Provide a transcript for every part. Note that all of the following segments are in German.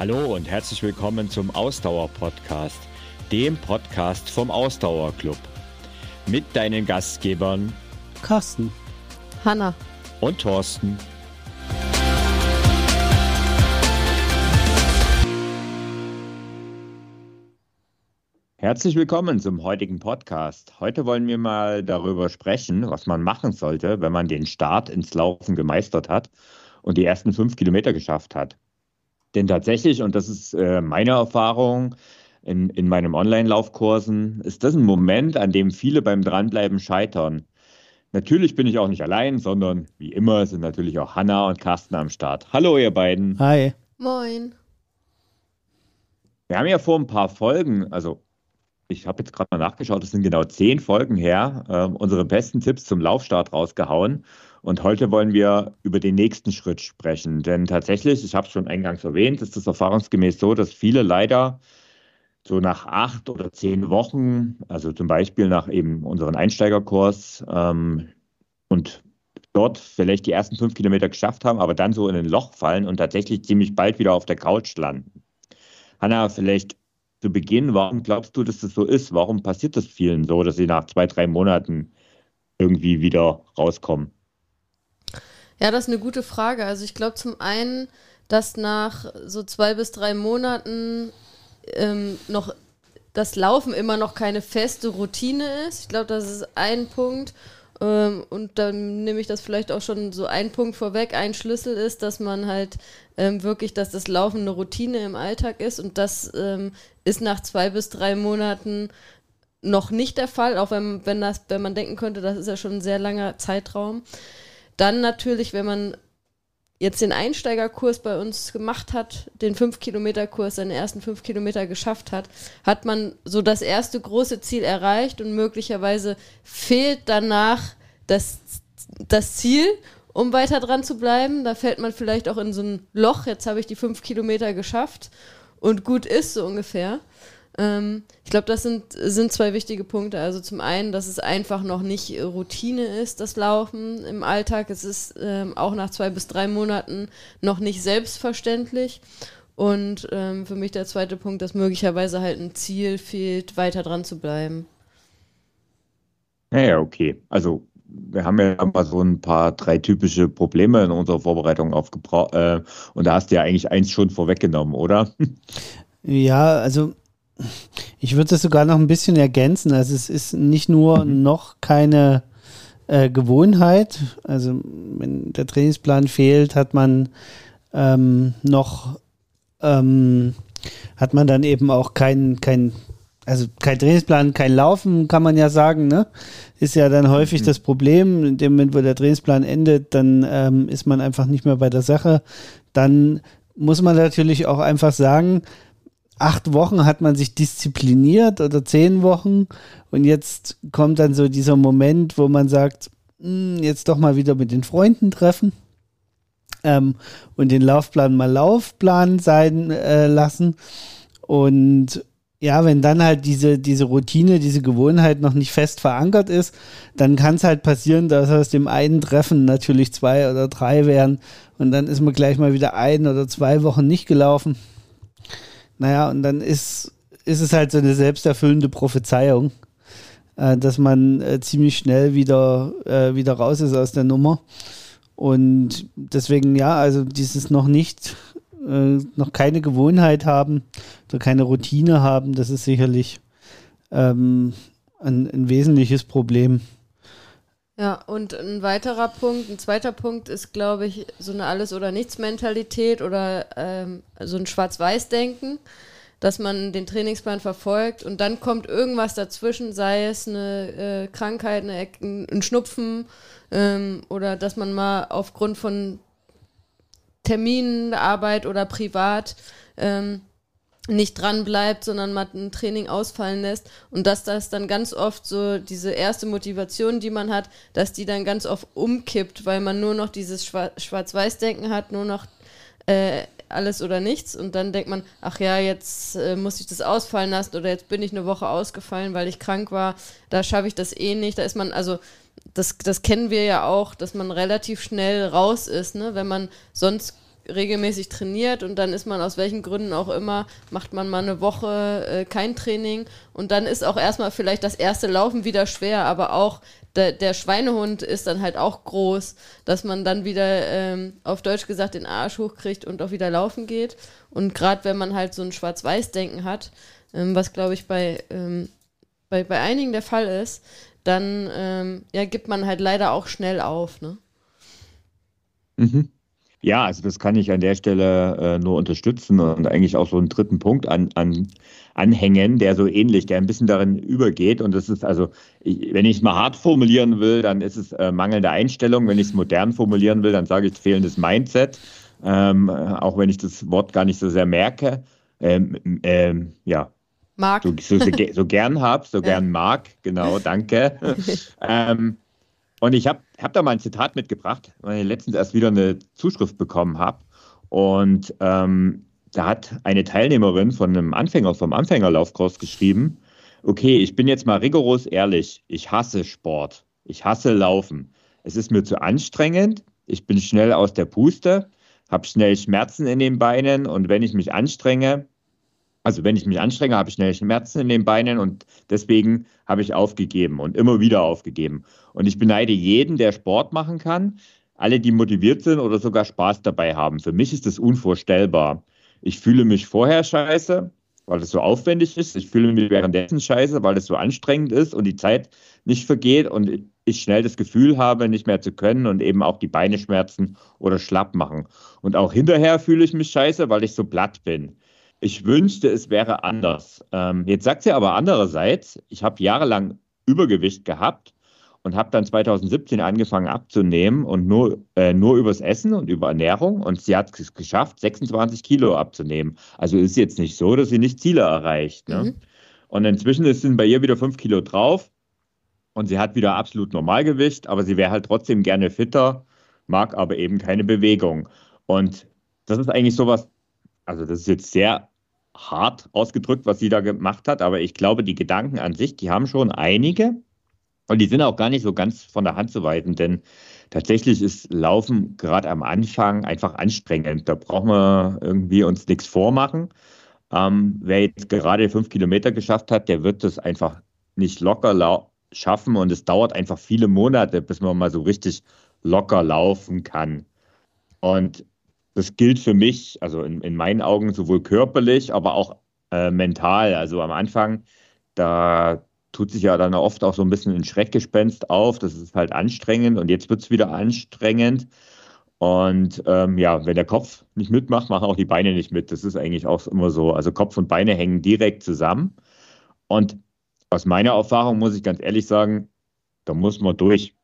Hallo und herzlich willkommen zum Ausdauer-Podcast, dem Podcast vom Ausdauerclub. Mit deinen Gastgebern Carsten, Hanna und Thorsten. Herzlich willkommen zum heutigen Podcast. Heute wollen wir mal darüber sprechen, was man machen sollte, wenn man den Start ins Laufen gemeistert hat und die ersten fünf Kilometer geschafft hat. Denn tatsächlich, und das ist äh, meine Erfahrung in, in meinen Online-Laufkursen, ist das ein Moment, an dem viele beim Dranbleiben scheitern. Natürlich bin ich auch nicht allein, sondern wie immer sind natürlich auch Hanna und Carsten am Start. Hallo, ihr beiden. Hi. Moin. Wir haben ja vor ein paar Folgen, also ich habe jetzt gerade mal nachgeschaut, es sind genau zehn Folgen her, äh, unsere besten Tipps zum Laufstart rausgehauen. Und heute wollen wir über den nächsten Schritt sprechen. Denn tatsächlich, ich habe es schon eingangs erwähnt, ist es erfahrungsgemäß so, dass viele leider so nach acht oder zehn Wochen, also zum Beispiel nach eben unseren Einsteigerkurs ähm, und dort vielleicht die ersten fünf Kilometer geschafft haben, aber dann so in ein Loch fallen und tatsächlich ziemlich bald wieder auf der Couch landen. Hanna, vielleicht zu Beginn, warum glaubst du, dass das so ist? Warum passiert das vielen so, dass sie nach zwei, drei Monaten irgendwie wieder rauskommen? Ja, das ist eine gute Frage. Also ich glaube zum einen, dass nach so zwei bis drei Monaten ähm, noch das Laufen immer noch keine feste Routine ist. Ich glaube, das ist ein Punkt. Ähm, und dann nehme ich das vielleicht auch schon so ein Punkt vorweg. Ein Schlüssel ist, dass man halt ähm, wirklich, dass das Laufen eine Routine im Alltag ist. Und das ähm, ist nach zwei bis drei Monaten noch nicht der Fall, auch wenn, wenn, das, wenn man denken könnte, das ist ja schon ein sehr langer Zeitraum. Dann natürlich, wenn man jetzt den Einsteigerkurs bei uns gemacht hat, den 5-Kilometer-Kurs, seine ersten 5 Kilometer geschafft hat, hat man so das erste große Ziel erreicht und möglicherweise fehlt danach das, das Ziel, um weiter dran zu bleiben. Da fällt man vielleicht auch in so ein Loch, jetzt habe ich die 5 Kilometer geschafft und gut ist so ungefähr. Ähm, ich glaube, das sind, sind zwei wichtige Punkte. Also zum einen, dass es einfach noch nicht Routine ist, das Laufen im Alltag. Es ist ähm, auch nach zwei bis drei Monaten noch nicht selbstverständlich. Und ähm, für mich der zweite Punkt, dass möglicherweise halt ein Ziel fehlt, weiter dran zu bleiben. Naja, okay. Also wir haben ja mal so ein paar drei typische Probleme in unserer Vorbereitung aufgebracht. Äh, und da hast du ja eigentlich eins schon vorweggenommen, oder? Ja, also ich würde es sogar noch ein bisschen ergänzen. Also es ist nicht nur mhm. noch keine äh, Gewohnheit. Also wenn der Trainingsplan fehlt, hat man ähm, noch ähm, hat man dann eben auch kein, kein, also kein Trainingsplan, kein Laufen, kann man ja sagen, ne? Ist ja dann häufig mhm. das Problem. In dem Moment, wo der Trainingsplan endet, dann ähm, ist man einfach nicht mehr bei der Sache. Dann muss man natürlich auch einfach sagen, acht Wochen hat man sich diszipliniert oder zehn Wochen und jetzt kommt dann so dieser Moment, wo man sagt, hm, jetzt doch mal wieder mit den Freunden treffen ähm, und den Laufplan mal Laufplan sein äh, lassen und ja, wenn dann halt diese, diese Routine, diese Gewohnheit noch nicht fest verankert ist, dann kann es halt passieren, dass aus dem einen Treffen natürlich zwei oder drei wären und dann ist man gleich mal wieder ein oder zwei Wochen nicht gelaufen. Naja, und dann ist, ist es halt so eine selbsterfüllende Prophezeiung, äh, dass man äh, ziemlich schnell wieder, äh, wieder raus ist aus der Nummer. Und deswegen, ja, also dieses noch nicht, äh, noch keine Gewohnheit haben oder keine Routine haben, das ist sicherlich ähm, ein, ein wesentliches Problem. Ja, und ein weiterer Punkt, ein zweiter Punkt ist, glaube ich, so eine Alles- oder Nichts-Mentalität oder ähm, so ein Schwarz-Weiß-Denken, dass man den Trainingsplan verfolgt und dann kommt irgendwas dazwischen, sei es eine äh, Krankheit, eine, ein Schnupfen ähm, oder dass man mal aufgrund von Terminen, Arbeit oder privat ähm, nicht dran bleibt, sondern mal ein Training ausfallen lässt. Und dass das dann ganz oft so diese erste Motivation, die man hat, dass die dann ganz oft umkippt, weil man nur noch dieses Schwarz-Weiß-Denken hat, nur noch äh, alles oder nichts. Und dann denkt man, ach ja, jetzt äh, muss ich das ausfallen lassen oder jetzt bin ich eine Woche ausgefallen, weil ich krank war, da schaffe ich das eh nicht, da ist man, also das, das kennen wir ja auch, dass man relativ schnell raus ist, ne? wenn man sonst regelmäßig trainiert und dann ist man aus welchen Gründen auch immer, macht man mal eine Woche äh, kein Training und dann ist auch erstmal vielleicht das erste Laufen wieder schwer, aber auch der, der Schweinehund ist dann halt auch groß, dass man dann wieder ähm, auf Deutsch gesagt den Arsch hochkriegt und auch wieder laufen geht. Und gerade wenn man halt so ein Schwarz-Weiß-Denken hat, ähm, was glaube ich bei, ähm, bei, bei einigen der Fall ist, dann ähm, ja, gibt man halt leider auch schnell auf. Ne? Mhm. Ja, also das kann ich an der Stelle äh, nur unterstützen und eigentlich auch so einen dritten Punkt an, an, anhängen, der so ähnlich, der ein bisschen darin übergeht. Und das ist also, ich, wenn ich es mal hart formulieren will, dann ist es äh, mangelnde Einstellung. Wenn ich es modern formulieren will, dann sage ich fehlendes Mindset, ähm, auch wenn ich das Wort gar nicht so sehr merke. Ähm, ähm, ja, Mag. So, so, so gern habe, so gern mag, genau, danke. ähm, und ich habe hab da mal ein Zitat mitgebracht, weil ich letztens erst wieder eine Zuschrift bekommen habe. Und ähm, da hat eine Teilnehmerin von einem Anfänger, vom Anfängerlaufkurs geschrieben, okay, ich bin jetzt mal rigoros ehrlich, ich hasse Sport, ich hasse Laufen. Es ist mir zu anstrengend, ich bin schnell aus der Puste, habe schnell Schmerzen in den Beinen und wenn ich mich anstrenge, also wenn ich mich anstrenge, habe ich schnell Schmerzen in den Beinen und deswegen habe ich aufgegeben und immer wieder aufgegeben. Und ich beneide jeden, der Sport machen kann, alle, die motiviert sind oder sogar Spaß dabei haben. Für mich ist das unvorstellbar. Ich fühle mich vorher scheiße, weil es so aufwendig ist. Ich fühle mich währenddessen scheiße, weil es so anstrengend ist und die Zeit nicht vergeht und ich schnell das Gefühl habe, nicht mehr zu können und eben auch die Beine schmerzen oder schlapp machen. Und auch hinterher fühle ich mich scheiße, weil ich so platt bin. Ich wünschte, es wäre anders. Ähm, jetzt sagt sie aber andererseits, ich habe jahrelang Übergewicht gehabt und habe dann 2017 angefangen abzunehmen und nur, äh, nur übers Essen und über Ernährung. Und sie hat es geschafft, 26 Kilo abzunehmen. Also ist jetzt nicht so, dass sie nicht Ziele erreicht. Ne? Mhm. Und inzwischen sind bei ihr wieder 5 Kilo drauf und sie hat wieder absolut Normalgewicht, aber sie wäre halt trotzdem gerne fitter, mag aber eben keine Bewegung. Und das ist eigentlich sowas, also das ist jetzt sehr hart ausgedrückt, was sie da gemacht hat, aber ich glaube, die Gedanken an sich, die haben schon einige und die sind auch gar nicht so ganz von der Hand zu weisen, denn tatsächlich ist Laufen gerade am Anfang einfach anstrengend. Da brauchen wir irgendwie uns nichts vormachen. Ähm, wer jetzt gerade fünf Kilometer geschafft hat, der wird das einfach nicht locker schaffen und es dauert einfach viele Monate, bis man mal so richtig locker laufen kann. Und das gilt für mich, also in, in meinen Augen sowohl körperlich, aber auch äh, mental. Also am Anfang, da tut sich ja dann oft auch so ein bisschen ein Schreckgespenst auf. Das ist halt anstrengend und jetzt wird es wieder anstrengend. Und ähm, ja, wenn der Kopf nicht mitmacht, machen auch die Beine nicht mit. Das ist eigentlich auch immer so. Also Kopf und Beine hängen direkt zusammen. Und aus meiner Erfahrung muss ich ganz ehrlich sagen, da muss man durch.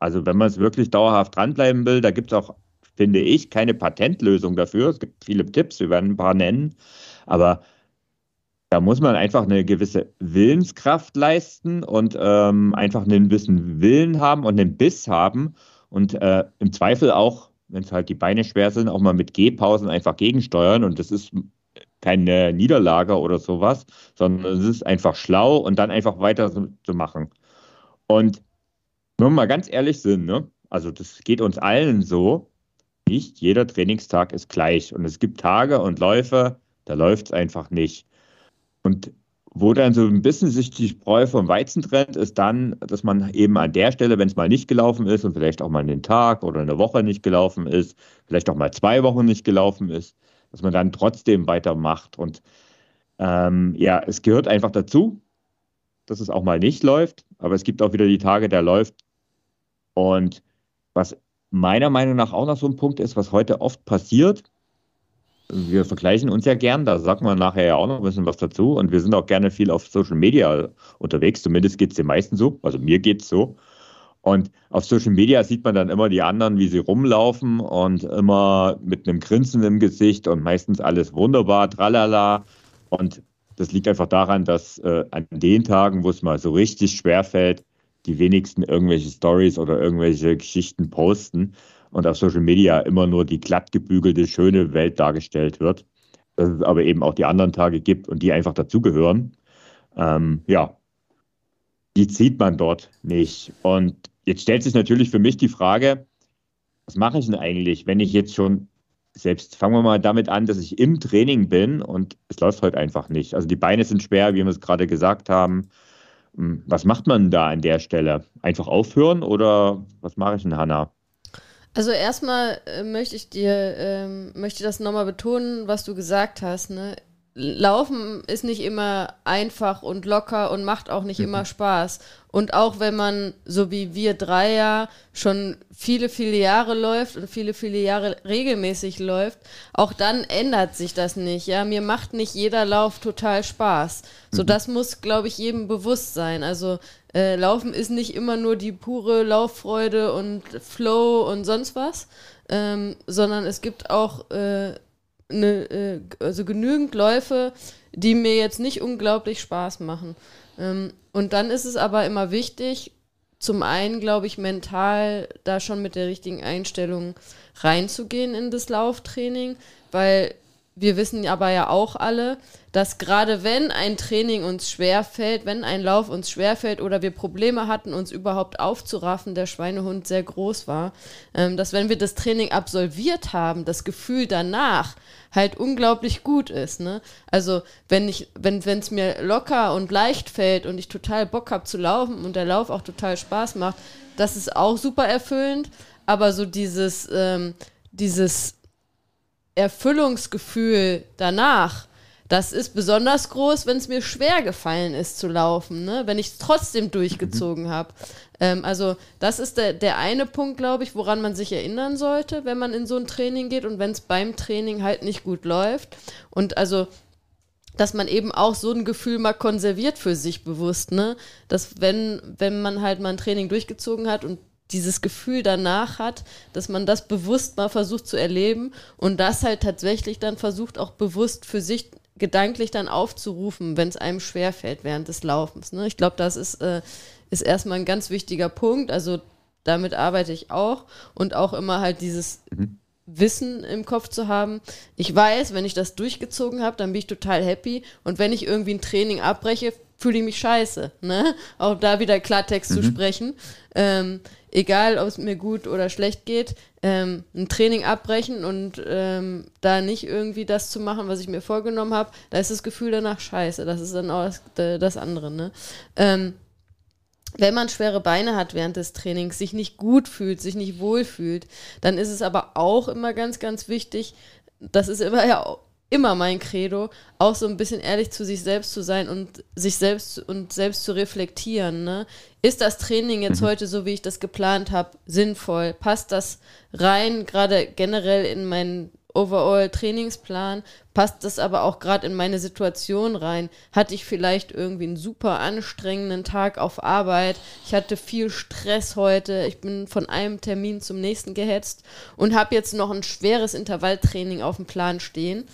Also wenn man es wirklich dauerhaft dranbleiben will, da gibt es auch finde ich, keine Patentlösung dafür. Es gibt viele Tipps, wir werden ein paar nennen, aber da muss man einfach eine gewisse Willenskraft leisten und ähm, einfach einen gewissen Willen haben und einen Biss haben und äh, im Zweifel auch, wenn es halt die Beine schwer sind, auch mal mit Gehpausen einfach gegensteuern und das ist keine Niederlage oder sowas, sondern es ist einfach schlau und dann einfach weiter zu machen. Und wenn wir mal ganz ehrlich sind, ne? also das geht uns allen so, nicht jeder Trainingstag ist gleich. Und es gibt Tage und Läufe, da läuft es einfach nicht. Und wo dann so ein bisschen sich die Spreu vom Weizen trennt, ist dann, dass man eben an der Stelle, wenn es mal nicht gelaufen ist und vielleicht auch mal einen Tag oder eine Woche nicht gelaufen ist, vielleicht auch mal zwei Wochen nicht gelaufen ist, dass man dann trotzdem weitermacht. Und ähm, ja, es gehört einfach dazu, dass es auch mal nicht läuft, aber es gibt auch wieder die Tage, der läuft. Und was meiner Meinung nach auch noch so ein Punkt ist, was heute oft passiert. Wir vergleichen uns ja gern, da sagt man nachher ja auch noch ein bisschen was dazu. Und wir sind auch gerne viel auf Social Media unterwegs, zumindest geht es den meisten so, also mir geht es so. Und auf Social Media sieht man dann immer die anderen, wie sie rumlaufen und immer mit einem Grinsen im Gesicht und meistens alles wunderbar, tralala. Und das liegt einfach daran, dass äh, an den Tagen, wo es mal so richtig schwer fällt, die wenigsten irgendwelche Stories oder irgendwelche Geschichten posten und auf Social Media immer nur die glatt gebügelte, schöne Welt dargestellt wird. Dass es aber eben auch die anderen Tage gibt und die einfach dazugehören. Ähm, ja, die zieht man dort nicht. Und jetzt stellt sich natürlich für mich die Frage, was mache ich denn eigentlich, wenn ich jetzt schon selbst fangen wir mal damit an, dass ich im Training bin und es läuft heute einfach nicht. Also die Beine sind schwer, wie wir es gerade gesagt haben. Hm, was macht man da an der Stelle? Einfach aufhören oder was mache ich denn, Hanna? Also erstmal äh, möchte ich dir, ähm, möchte das nochmal betonen, was du gesagt hast. Ne? Laufen ist nicht immer einfach und locker und macht auch nicht immer Spaß. Und auch wenn man, so wie wir drei ja, schon viele, viele Jahre läuft und viele, viele Jahre regelmäßig läuft, auch dann ändert sich das nicht. Ja, mir macht nicht jeder Lauf total Spaß. So, mhm. das muss, glaube ich, jedem bewusst sein. Also, äh, Laufen ist nicht immer nur die pure Lauffreude und Flow und sonst was, ähm, sondern es gibt auch äh, ne, äh, also genügend Läufe, die mir jetzt nicht unglaublich Spaß machen. Ähm, und dann ist es aber immer wichtig, zum einen, glaube ich, mental da schon mit der richtigen Einstellung reinzugehen in das Lauftraining, weil wir wissen aber ja auch alle, dass gerade wenn ein Training uns schwerfällt, wenn ein Lauf uns schwerfällt oder wir Probleme hatten, uns überhaupt aufzuraffen, der Schweinehund sehr groß war, ähm, dass wenn wir das Training absolviert haben, das Gefühl danach halt unglaublich gut ist. Ne? Also wenn ich, wenn es mir locker und leicht fällt und ich total Bock habe zu laufen und der Lauf auch total Spaß macht, das ist auch super erfüllend. Aber so dieses, ähm, dieses Erfüllungsgefühl danach, das ist besonders groß, wenn es mir schwer gefallen ist zu laufen, ne? wenn ich es trotzdem durchgezogen habe. Ähm, also das ist der, der eine Punkt, glaube ich, woran man sich erinnern sollte, wenn man in so ein Training geht und wenn es beim Training halt nicht gut läuft. Und also dass man eben auch so ein Gefühl mal konserviert für sich bewusst, ne? Dass wenn, wenn man halt mal ein Training durchgezogen hat und dieses Gefühl danach hat, dass man das bewusst mal versucht zu erleben und das halt tatsächlich dann versucht auch bewusst für sich gedanklich dann aufzurufen, wenn es einem schwerfällt während des Laufens. Ne? Ich glaube, das ist, äh, ist erstmal ein ganz wichtiger Punkt. Also damit arbeite ich auch und auch immer halt dieses mhm. Wissen im Kopf zu haben. Ich weiß, wenn ich das durchgezogen habe, dann bin ich total happy und wenn ich irgendwie ein Training abbreche, fühle ich mich scheiße. Ne? Auch da wieder Klartext mhm. zu sprechen. Ähm, egal, ob es mir gut oder schlecht geht, ähm, ein Training abbrechen und ähm, da nicht irgendwie das zu machen, was ich mir vorgenommen habe, da ist das Gefühl danach scheiße. Das ist dann auch das, das andere. Ne? Ähm, wenn man schwere Beine hat während des Trainings, sich nicht gut fühlt, sich nicht wohl fühlt, dann ist es aber auch immer ganz, ganz wichtig, das ist immer ja immer mein Credo, auch so ein bisschen ehrlich zu sich selbst zu sein und sich selbst und selbst zu reflektieren. Ne? Ist das Training jetzt mhm. heute so, wie ich das geplant habe, sinnvoll? Passt das rein, gerade generell in meinen Overall-Trainingsplan, passt das aber auch gerade in meine Situation rein. Hatte ich vielleicht irgendwie einen super anstrengenden Tag auf Arbeit, ich hatte viel Stress heute, ich bin von einem Termin zum nächsten gehetzt und habe jetzt noch ein schweres Intervalltraining auf dem Plan stehen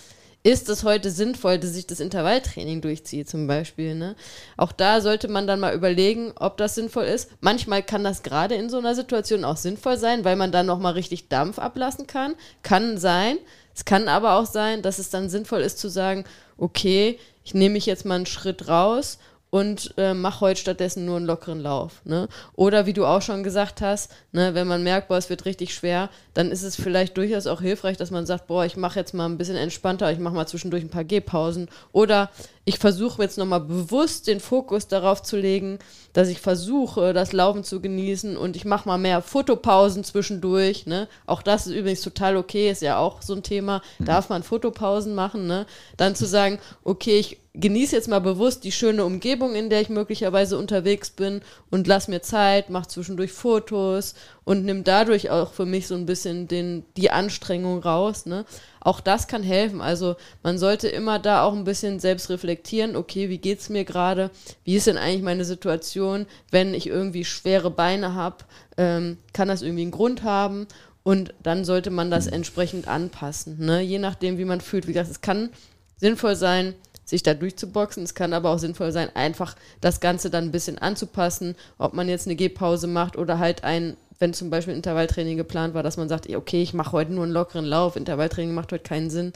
ist es heute sinnvoll, dass ich das Intervalltraining durchziehe zum Beispiel. Ne? Auch da sollte man dann mal überlegen, ob das sinnvoll ist. Manchmal kann das gerade in so einer Situation auch sinnvoll sein, weil man dann nochmal richtig Dampf ablassen kann. Kann sein. Es kann aber auch sein, dass es dann sinnvoll ist zu sagen, okay, ich nehme mich jetzt mal einen Schritt raus und äh, mach heute stattdessen nur einen lockeren Lauf. Ne? Oder wie du auch schon gesagt hast, ne, wenn man merkt, boah, es wird richtig schwer, dann ist es vielleicht durchaus auch hilfreich, dass man sagt, boah, ich mache jetzt mal ein bisschen entspannter, ich mache mal zwischendurch ein paar Gehpausen. Oder ich versuche jetzt nochmal bewusst den Fokus darauf zu legen, dass ich versuche, das Laufen zu genießen und ich mache mal mehr Fotopausen zwischendurch. Ne? Auch das ist übrigens total okay, ist ja auch so ein Thema. Darf man Fotopausen machen? Ne? Dann zu sagen, okay, ich genieße jetzt mal bewusst die schöne Umgebung, in der ich möglicherweise unterwegs bin und lass mir Zeit, mach zwischendurch Fotos und nimm dadurch auch für mich so ein bisschen den, die Anstrengung raus. Ne? Auch das kann helfen. Also man sollte immer da auch ein bisschen selbst reflektieren, okay, wie geht es mir gerade? Wie ist denn eigentlich meine Situation, wenn ich irgendwie schwere Beine habe? Ähm, kann das irgendwie einen Grund haben? Und dann sollte man das entsprechend anpassen. Ne? Je nachdem, wie man fühlt. Wie gesagt, es kann sinnvoll sein, sich da durchzuboxen. Es kann aber auch sinnvoll sein, einfach das Ganze dann ein bisschen anzupassen, ob man jetzt eine Gehpause macht oder halt ein wenn zum Beispiel Intervalltraining geplant war, dass man sagt, okay, ich mache heute nur einen lockeren Lauf, Intervalltraining macht heute keinen Sinn.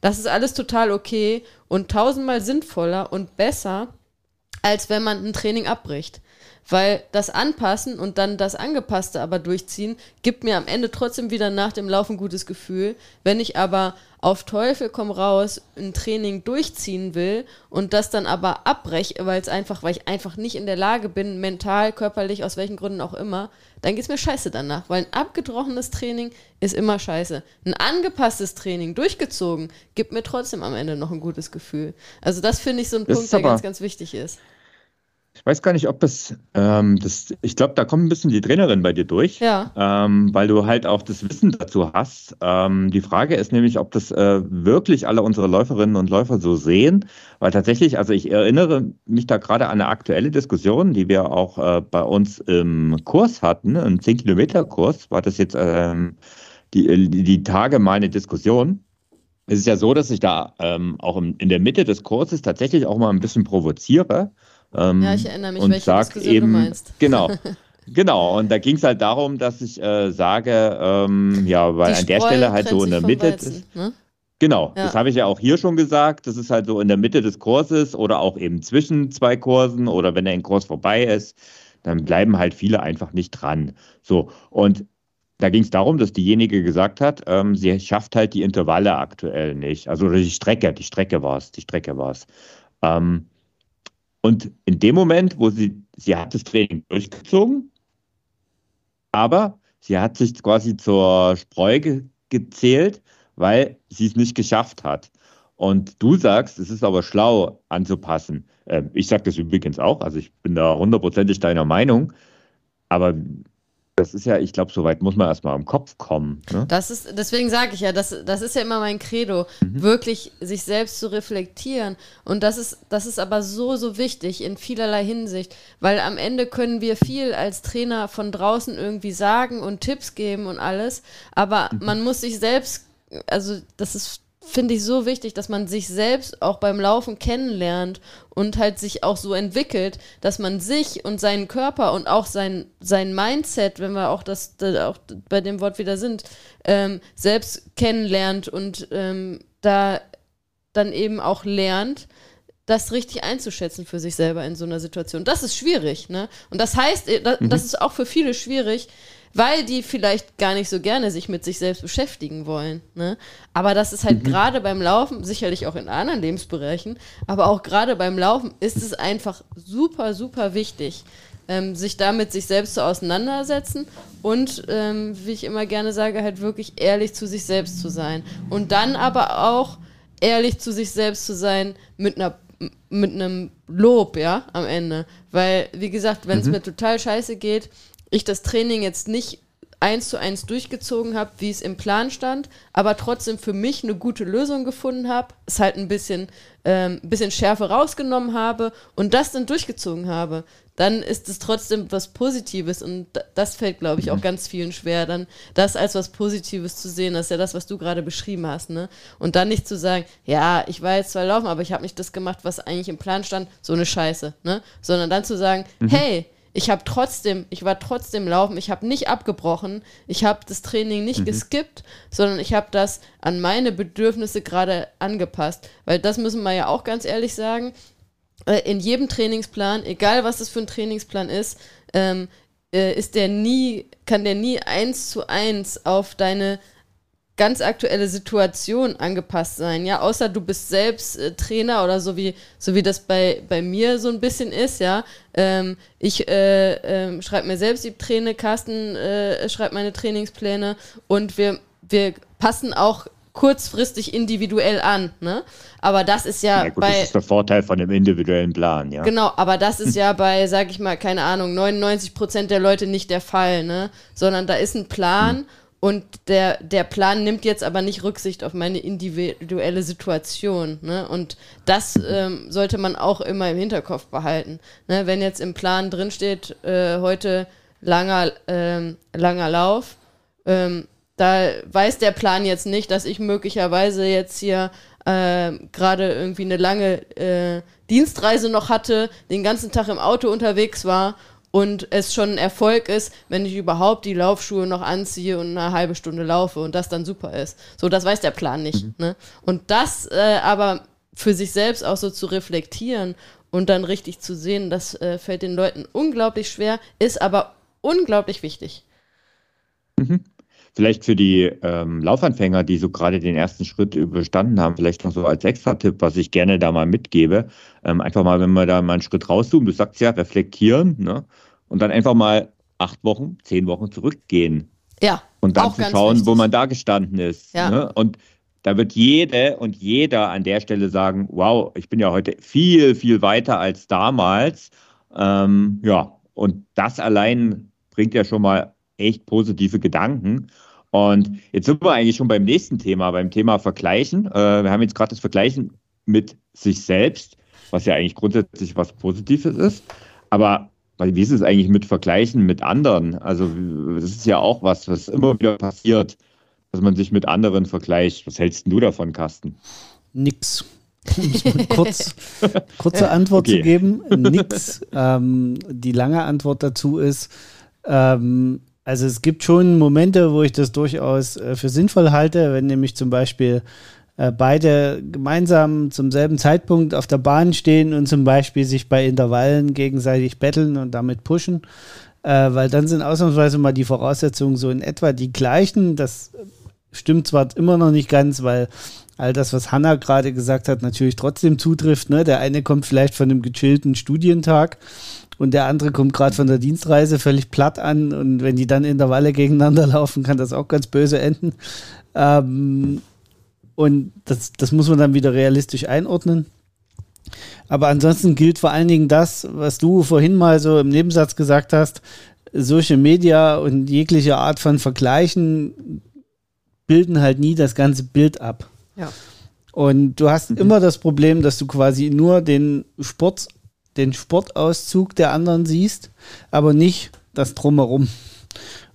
Das ist alles total okay und tausendmal sinnvoller und besser, als wenn man ein Training abbricht. Weil das Anpassen und dann das Angepasste aber durchziehen, gibt mir am Ende trotzdem wieder nach dem Laufen ein gutes Gefühl. Wenn ich aber auf Teufel komm raus ein Training durchziehen will und das dann aber abbreche, weil es einfach, weil ich einfach nicht in der Lage bin, mental, körperlich, aus welchen Gründen auch immer, dann geht es mir scheiße danach. Weil ein abgebrochenes Training ist immer scheiße. Ein angepasstes Training, durchgezogen, gibt mir trotzdem am Ende noch ein gutes Gefühl. Also das finde ich so ein das Punkt, der ganz, ganz wichtig ist. Ich weiß gar nicht, ob es, ähm, das, ich glaube, da kommt ein bisschen die Trainerin bei dir durch, ja. ähm, weil du halt auch das Wissen dazu hast. Ähm, die Frage ist nämlich, ob das äh, wirklich alle unsere Läuferinnen und Läufer so sehen, weil tatsächlich, also ich erinnere mich da gerade an eine aktuelle Diskussion, die wir auch äh, bei uns im Kurs hatten, ein 10-Kilometer-Kurs, war das jetzt ähm, die, die Tage meine Diskussion. Es ist ja so, dass ich da ähm, auch in der Mitte des Kurses tatsächlich auch mal ein bisschen provoziere ähm, ja, ich erinnere mich, und welche sag Diskussion eben, du meinst. Genau. Genau, und da ging es halt darum, dass ich äh, sage, ähm, ja, weil Die an der Stelle halt so in der Mitte. Weizen, ne? Genau, ja. das habe ich ja auch hier schon gesagt. Das ist halt so in der Mitte des Kurses oder auch eben zwischen zwei Kursen oder wenn der Kurs vorbei ist, dann bleiben halt viele einfach nicht dran. So, und da ging es darum, dass diejenige gesagt hat, ähm, sie schafft halt die Intervalle aktuell nicht. Also die Strecke, die Strecke war es, die Strecke war es. Ähm, und in dem Moment, wo sie, sie hat das Training durchgezogen, aber sie hat sich quasi zur Spreu ge gezählt, weil sie es nicht geschafft hat. Und du sagst, es ist aber schlau anzupassen. Ähm, ich sage das übrigens auch, also ich bin da hundertprozentig deiner Meinung. Aber das ist ja, ich glaube, so weit muss man erstmal im Kopf kommen. Ne? Das ist, deswegen sage ich ja, das, das ist ja immer mein Credo, mhm. wirklich sich selbst zu reflektieren. Und das ist, das ist aber so, so wichtig in vielerlei Hinsicht, weil am Ende können wir viel als Trainer von draußen irgendwie sagen und Tipps geben und alles, aber mhm. man muss sich selbst, also das ist finde ich so wichtig, dass man sich selbst auch beim Laufen kennenlernt und halt sich auch so entwickelt, dass man sich und seinen Körper und auch sein, sein Mindset, wenn wir auch das, das auch bei dem Wort wieder sind, ähm, selbst kennenlernt und ähm, da dann eben auch lernt, das richtig einzuschätzen für sich selber in so einer Situation. Das ist schwierig, ne? Und das heißt, äh, das, mhm. das ist auch für viele schwierig, weil die vielleicht gar nicht so gerne sich mit sich selbst beschäftigen wollen. Ne? Aber das ist halt mhm. gerade beim Laufen, sicherlich auch in anderen Lebensbereichen, aber auch gerade beim Laufen ist es einfach super, super wichtig, ähm, sich damit sich selbst zu auseinandersetzen und, ähm, wie ich immer gerne sage, halt wirklich ehrlich zu sich selbst zu sein. Und dann aber auch ehrlich zu sich selbst zu sein mit einer mit einem Lob, ja, am Ende. Weil, wie gesagt, wenn es mhm. mir total scheiße geht, ich das Training jetzt nicht eins zu eins durchgezogen habe, wie es im Plan stand, aber trotzdem für mich eine gute Lösung gefunden habe, es halt ein bisschen, ähm, bisschen Schärfe rausgenommen habe und das dann durchgezogen habe, dann ist es trotzdem was Positives und das fällt, glaube ich, auch mhm. ganz vielen schwer, dann das als was Positives zu sehen, das ist ja das, was du gerade beschrieben hast, ne? Und dann nicht zu sagen, ja, ich war jetzt zwar laufen, aber ich habe nicht das gemacht, was eigentlich im Plan stand, so eine Scheiße, ne? Sondern dann zu sagen, mhm. hey, ich habe trotzdem, ich war trotzdem laufen, ich habe nicht abgebrochen, ich habe das Training nicht mhm. geskippt, sondern ich habe das an meine Bedürfnisse gerade angepasst. Weil das müssen wir ja auch ganz ehrlich sagen, äh, in jedem Trainingsplan, egal was es für ein Trainingsplan ist, ähm, äh, ist der nie, kann der nie eins zu eins auf deine ganz aktuelle Situation angepasst sein, ja, außer du bist selbst äh, Trainer oder so wie, so wie das bei, bei mir so ein bisschen ist, ja. Ähm, ich äh, äh, schreibe mir selbst die Pläne, Carsten äh, schreibt meine Trainingspläne und wir, wir passen auch kurzfristig individuell an, ne? Aber das ist ja, ja gut, bei. Das ist der Vorteil von dem individuellen Plan, ja. Genau, aber das ist ja bei, sag ich mal, keine Ahnung, 99 Prozent der Leute nicht der Fall, ne? Sondern da ist ein Plan hm und der, der Plan nimmt jetzt aber nicht Rücksicht auf meine individuelle Situation. Ne? Und das ähm, sollte man auch immer im Hinterkopf behalten. Ne? Wenn jetzt im Plan drinsteht, äh, heute langer, ähm, langer Lauf, ähm, da weiß der Plan jetzt nicht, dass ich möglicherweise jetzt hier äh, gerade irgendwie eine lange äh, Dienstreise noch hatte, den ganzen Tag im Auto unterwegs war und es schon ein Erfolg ist, wenn ich überhaupt die Laufschuhe noch anziehe und eine halbe Stunde laufe und das dann super ist. So, das weiß der Plan nicht. Mhm. Ne? Und das äh, aber für sich selbst auch so zu reflektieren und dann richtig zu sehen. Das äh, fällt den Leuten unglaublich schwer, ist aber unglaublich wichtig. Mhm. Vielleicht für die ähm, Laufanfänger, die so gerade den ersten Schritt überstanden haben, vielleicht noch so als Extra-Tipp, was ich gerne da mal mitgebe. Ähm, einfach mal, wenn wir da mal einen Schritt rauszoomen, du sagst ja, reflektieren, ne? Und dann einfach mal acht Wochen, zehn Wochen zurückgehen. Ja. Und dann zu schauen, wichtig. wo man da gestanden ist. Ja. Ne? Und da wird jede und jeder an der Stelle sagen, wow, ich bin ja heute viel, viel weiter als damals. Ähm, ja, und das allein bringt ja schon mal echt positive Gedanken. Und jetzt sind wir eigentlich schon beim nächsten Thema, beim Thema Vergleichen. Äh, wir haben jetzt gerade das Vergleichen mit sich selbst, was ja eigentlich grundsätzlich was Positives ist. Aber wie ist es eigentlich mit Vergleichen mit anderen? Also das ist ja auch was, was immer wieder passiert, dass man sich mit anderen vergleicht. Was hältst du davon, Carsten? Nix. Um kurz, kurze Antwort okay. zu geben, nix. Ähm, die lange Antwort dazu ist, ähm, also es gibt schon Momente, wo ich das durchaus äh, für sinnvoll halte, wenn nämlich zum Beispiel äh, beide gemeinsam zum selben Zeitpunkt auf der Bahn stehen und zum Beispiel sich bei Intervallen gegenseitig betteln und damit pushen, äh, weil dann sind ausnahmsweise mal die Voraussetzungen so in etwa die gleichen. Das stimmt zwar immer noch nicht ganz, weil all das, was Hanna gerade gesagt hat, natürlich trotzdem zutrifft. Ne? Der eine kommt vielleicht von einem gechillten Studientag und der andere kommt gerade von der Dienstreise völlig platt an und wenn die dann Intervalle gegeneinander laufen, kann das auch ganz böse enden. Ähm, und das, das muss man dann wieder realistisch einordnen. Aber ansonsten gilt vor allen Dingen das, was du vorhin mal so im Nebensatz gesagt hast, Social Media und jegliche Art von Vergleichen bilden halt nie das ganze Bild ab. Ja. Und du hast mhm. immer das Problem, dass du quasi nur den Sport den Sportauszug der anderen siehst, aber nicht das Drumherum.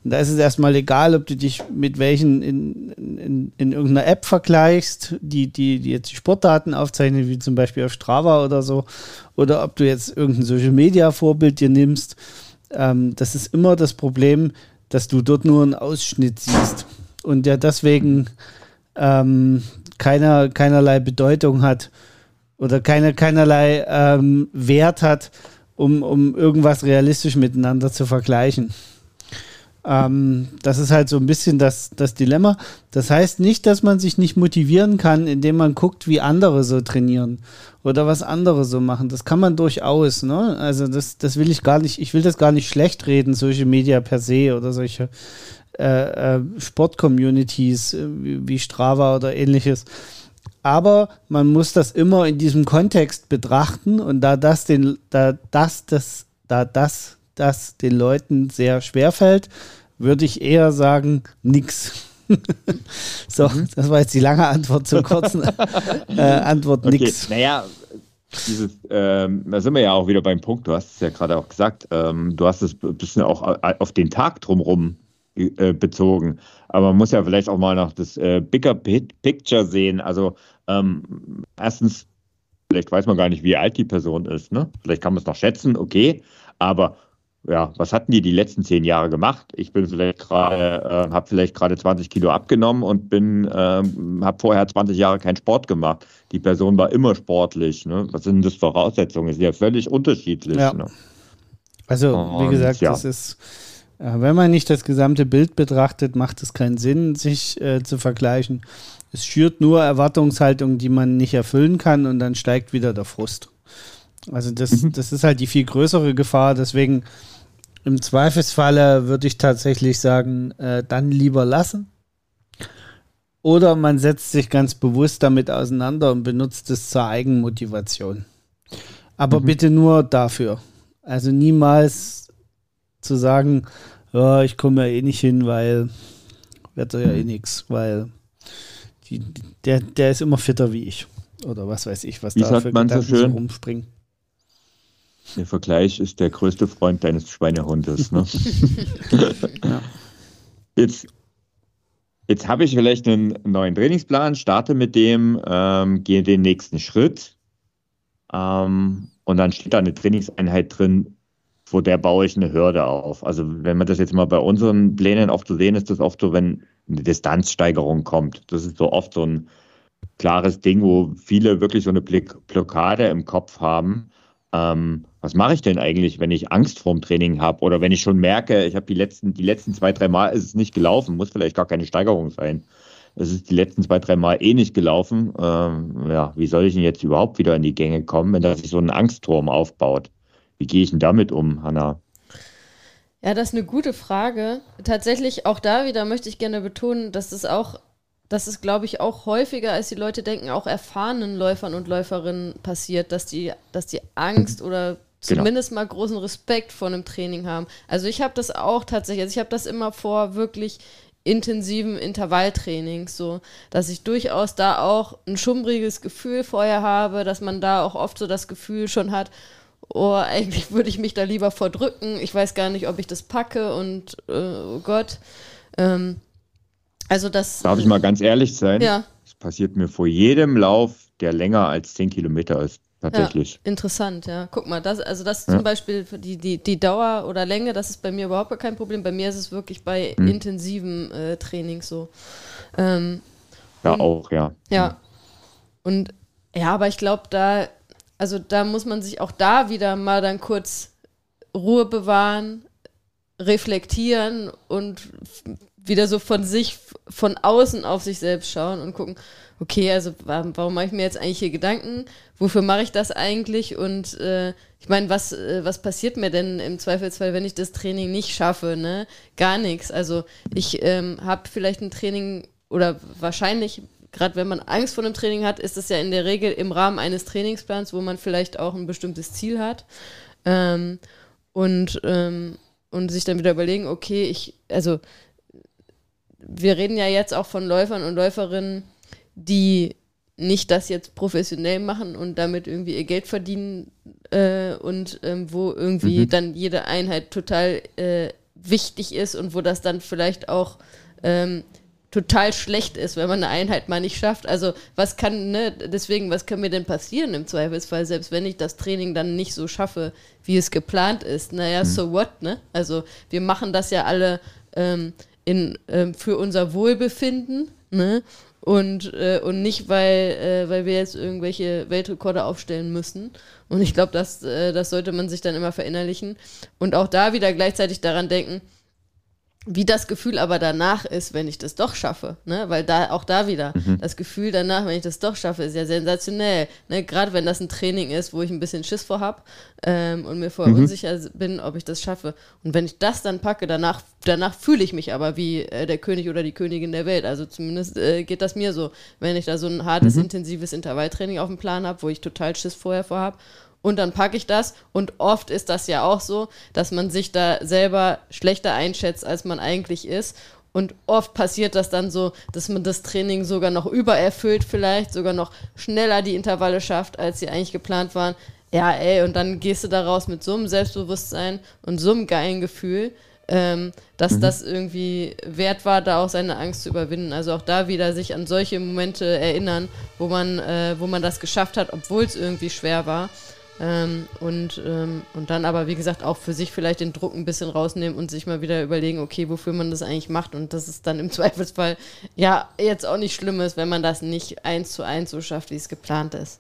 Und da ist es erstmal egal, ob du dich mit welchen in, in, in irgendeiner App vergleichst, die, die, die jetzt die Sportdaten aufzeichnen, wie zum Beispiel auf Strava oder so, oder ob du jetzt irgendein Social Media Vorbild dir nimmst. Ähm, das ist immer das Problem, dass du dort nur einen Ausschnitt siehst und der deswegen ähm, keiner, keinerlei Bedeutung hat oder keine, keinerlei ähm, Wert hat, um, um irgendwas realistisch miteinander zu vergleichen. Ähm, das ist halt so ein bisschen das, das Dilemma. Das heißt nicht, dass man sich nicht motivieren kann, indem man guckt, wie andere so trainieren oder was andere so machen. Das kann man durchaus. Ne? Also das, das will ich gar nicht, ich will das gar nicht schlecht reden, solche Media per se oder solche äh, äh, Sport-Communities äh, wie, wie Strava oder ähnliches aber man muss das immer in diesem Kontext betrachten und da das den, da das, das, da das, das den Leuten sehr schwer fällt, würde ich eher sagen, nix. so, mhm. das war jetzt die lange Antwort zur kurzen äh, Antwort, okay. nix. Naja, dieses, ähm, da sind wir ja auch wieder beim Punkt, du hast es ja gerade auch gesagt, ähm, du hast es ein bisschen auch auf den Tag drumherum äh, bezogen. Aber man muss ja vielleicht auch mal noch das äh, Bigger Picture sehen. Also ähm, erstens, vielleicht weiß man gar nicht, wie alt die Person ist. Ne? Vielleicht kann man es noch schätzen, okay. Aber ja, was hatten die die letzten zehn Jahre gemacht? Ich bin vielleicht gerade, äh, habe vielleicht gerade 20 Kilo abgenommen und bin, äh, habe vorher 20 Jahre keinen Sport gemacht. Die Person war immer sportlich. Ne? Was sind das Voraussetzungen? Das ist ja völlig unterschiedlich. Ja. Ne? Also, wie gesagt, ja. das ist, wenn man nicht das gesamte Bild betrachtet, macht es keinen Sinn, sich äh, zu vergleichen. Es schürt nur Erwartungshaltungen, die man nicht erfüllen kann und dann steigt wieder der Frust. Also das, mhm. das ist halt die viel größere Gefahr. Deswegen im Zweifelsfalle würde ich tatsächlich sagen, äh, dann lieber lassen. Oder man setzt sich ganz bewusst damit auseinander und benutzt es zur Eigenmotivation. Aber mhm. bitte nur dafür. Also niemals zu sagen, ja, ich komme ja eh nicht hin, weil wird ja eh nichts, weil die, der, der ist immer fitter wie ich. Oder was weiß ich, was wie da für man Gedanken so, schön? rumspringen. Der Vergleich ist der größte Freund deines Schweinehundes. Ne? ja. Jetzt, jetzt habe ich vielleicht einen neuen Trainingsplan, starte mit dem, ähm, gehe den nächsten Schritt ähm, und dann steht da eine Trainingseinheit drin, vor der baue ich eine Hürde auf. Also wenn man das jetzt mal bei unseren Plänen oft zu sehen ist, das oft so, wenn eine Distanzsteigerung kommt. Das ist so oft so ein klares Ding, wo viele wirklich so eine Blockade im Kopf haben. ähm, was mache ich denn eigentlich, wenn ich Angst vorm Training habe oder wenn ich schon merke, ich habe die letzten, die letzten zwei, drei Mal ist es nicht gelaufen, muss vielleicht gar keine Steigerung sein. Es ist die letzten zwei, drei Mal eh nicht gelaufen. Ähm, ja, wie soll ich denn jetzt überhaupt wieder in die Gänge kommen, wenn da sich so ein Angstturm aufbaut? Wie gehe ich denn damit um, Hanna? Ja, das ist eine gute Frage. Tatsächlich auch da wieder möchte ich gerne betonen, dass es auch, dass es glaube ich auch häufiger, als die Leute denken, auch erfahrenen Läufern und Läuferinnen passiert, dass die, dass die Angst oder genau. zumindest genau. mal großen Respekt vor einem Training haben. Also ich habe das auch tatsächlich, also ich habe das immer vor wirklich intensiven Intervalltrainings, so dass ich durchaus da auch ein schummriges Gefühl vorher habe, dass man da auch oft so das Gefühl schon hat, oh, eigentlich würde ich mich da lieber vordrücken, ich weiß gar nicht, ob ich das packe und äh, oh Gott. Ähm, also das. Darf ich mal ganz ehrlich sein? Ja. Das passiert mir vor jedem Lauf, der länger als 10 Kilometer ist. Tatsächlich. Ja, interessant, ja. Guck mal, das, also das ja. zum Beispiel die, die, die Dauer oder Länge, das ist bei mir überhaupt kein Problem. Bei mir ist es wirklich bei hm. intensiven äh, Trainings so. Ähm, ja, und, auch, ja. Ja. Und ja, aber ich glaube, da, also da muss man sich auch da wieder mal dann kurz Ruhe bewahren, reflektieren und wieder so von sich, von außen auf sich selbst schauen und gucken, okay, also warum, warum mache ich mir jetzt eigentlich hier Gedanken? Wofür mache ich das eigentlich? Und äh, ich meine, was, äh, was passiert mir denn im Zweifelsfall, wenn ich das Training nicht schaffe? Ne? Gar nichts. Also ich ähm, habe vielleicht ein Training oder wahrscheinlich, gerade wenn man Angst vor einem Training hat, ist es ja in der Regel im Rahmen eines Trainingsplans, wo man vielleicht auch ein bestimmtes Ziel hat. Ähm, und, ähm, und sich dann wieder überlegen, okay, ich, also wir reden ja jetzt auch von Läufern und Läuferinnen, die nicht das jetzt professionell machen und damit irgendwie ihr Geld verdienen äh, und ähm, wo irgendwie mhm. dann jede Einheit total äh, wichtig ist und wo das dann vielleicht auch ähm, total schlecht ist, wenn man eine Einheit mal nicht schafft. Also was kann, ne, deswegen, was kann mir denn passieren im Zweifelsfall, selbst wenn ich das Training dann nicht so schaffe, wie es geplant ist? Naja, mhm. so what, ne? Also wir machen das ja alle ähm, in, ähm, für unser Wohlbefinden, ne? und, äh, und nicht, weil, äh, weil wir jetzt irgendwelche Weltrekorde aufstellen müssen. Und ich glaube, das, äh, das sollte man sich dann immer verinnerlichen. Und auch da wieder gleichzeitig daran denken, wie das Gefühl aber danach ist, wenn ich das doch schaffe, ne? Weil da auch da wieder mhm. das Gefühl danach, wenn ich das doch schaffe, ist ja sensationell, ne? Gerade wenn das ein Training ist, wo ich ein bisschen Schiss vor habe ähm, und mir vorher mhm. unsicher bin, ob ich das schaffe. Und wenn ich das dann packe, danach danach fühle ich mich aber wie äh, der König oder die Königin der Welt. Also zumindest äh, geht das mir so, wenn ich da so ein hartes, mhm. intensives Intervalltraining auf dem Plan habe, wo ich total Schiss vorher vor habe und dann packe ich das. Und oft ist das ja auch so, dass man sich da selber schlechter einschätzt, als man eigentlich ist. Und oft passiert das dann so, dass man das Training sogar noch übererfüllt, vielleicht sogar noch schneller die Intervalle schafft, als sie eigentlich geplant waren. Ja, ey, und dann gehst du da raus mit so einem Selbstbewusstsein und so einem geilen Gefühl, ähm, dass mhm. das irgendwie wert war, da auch seine Angst zu überwinden. Also auch da wieder sich an solche Momente erinnern, wo man, äh, wo man das geschafft hat, obwohl es irgendwie schwer war. Ähm, und, ähm, und dann aber, wie gesagt, auch für sich vielleicht den Druck ein bisschen rausnehmen und sich mal wieder überlegen, okay, wofür man das eigentlich macht und dass es dann im Zweifelsfall ja jetzt auch nicht schlimm ist, wenn man das nicht eins zu eins so schafft, wie es geplant ist.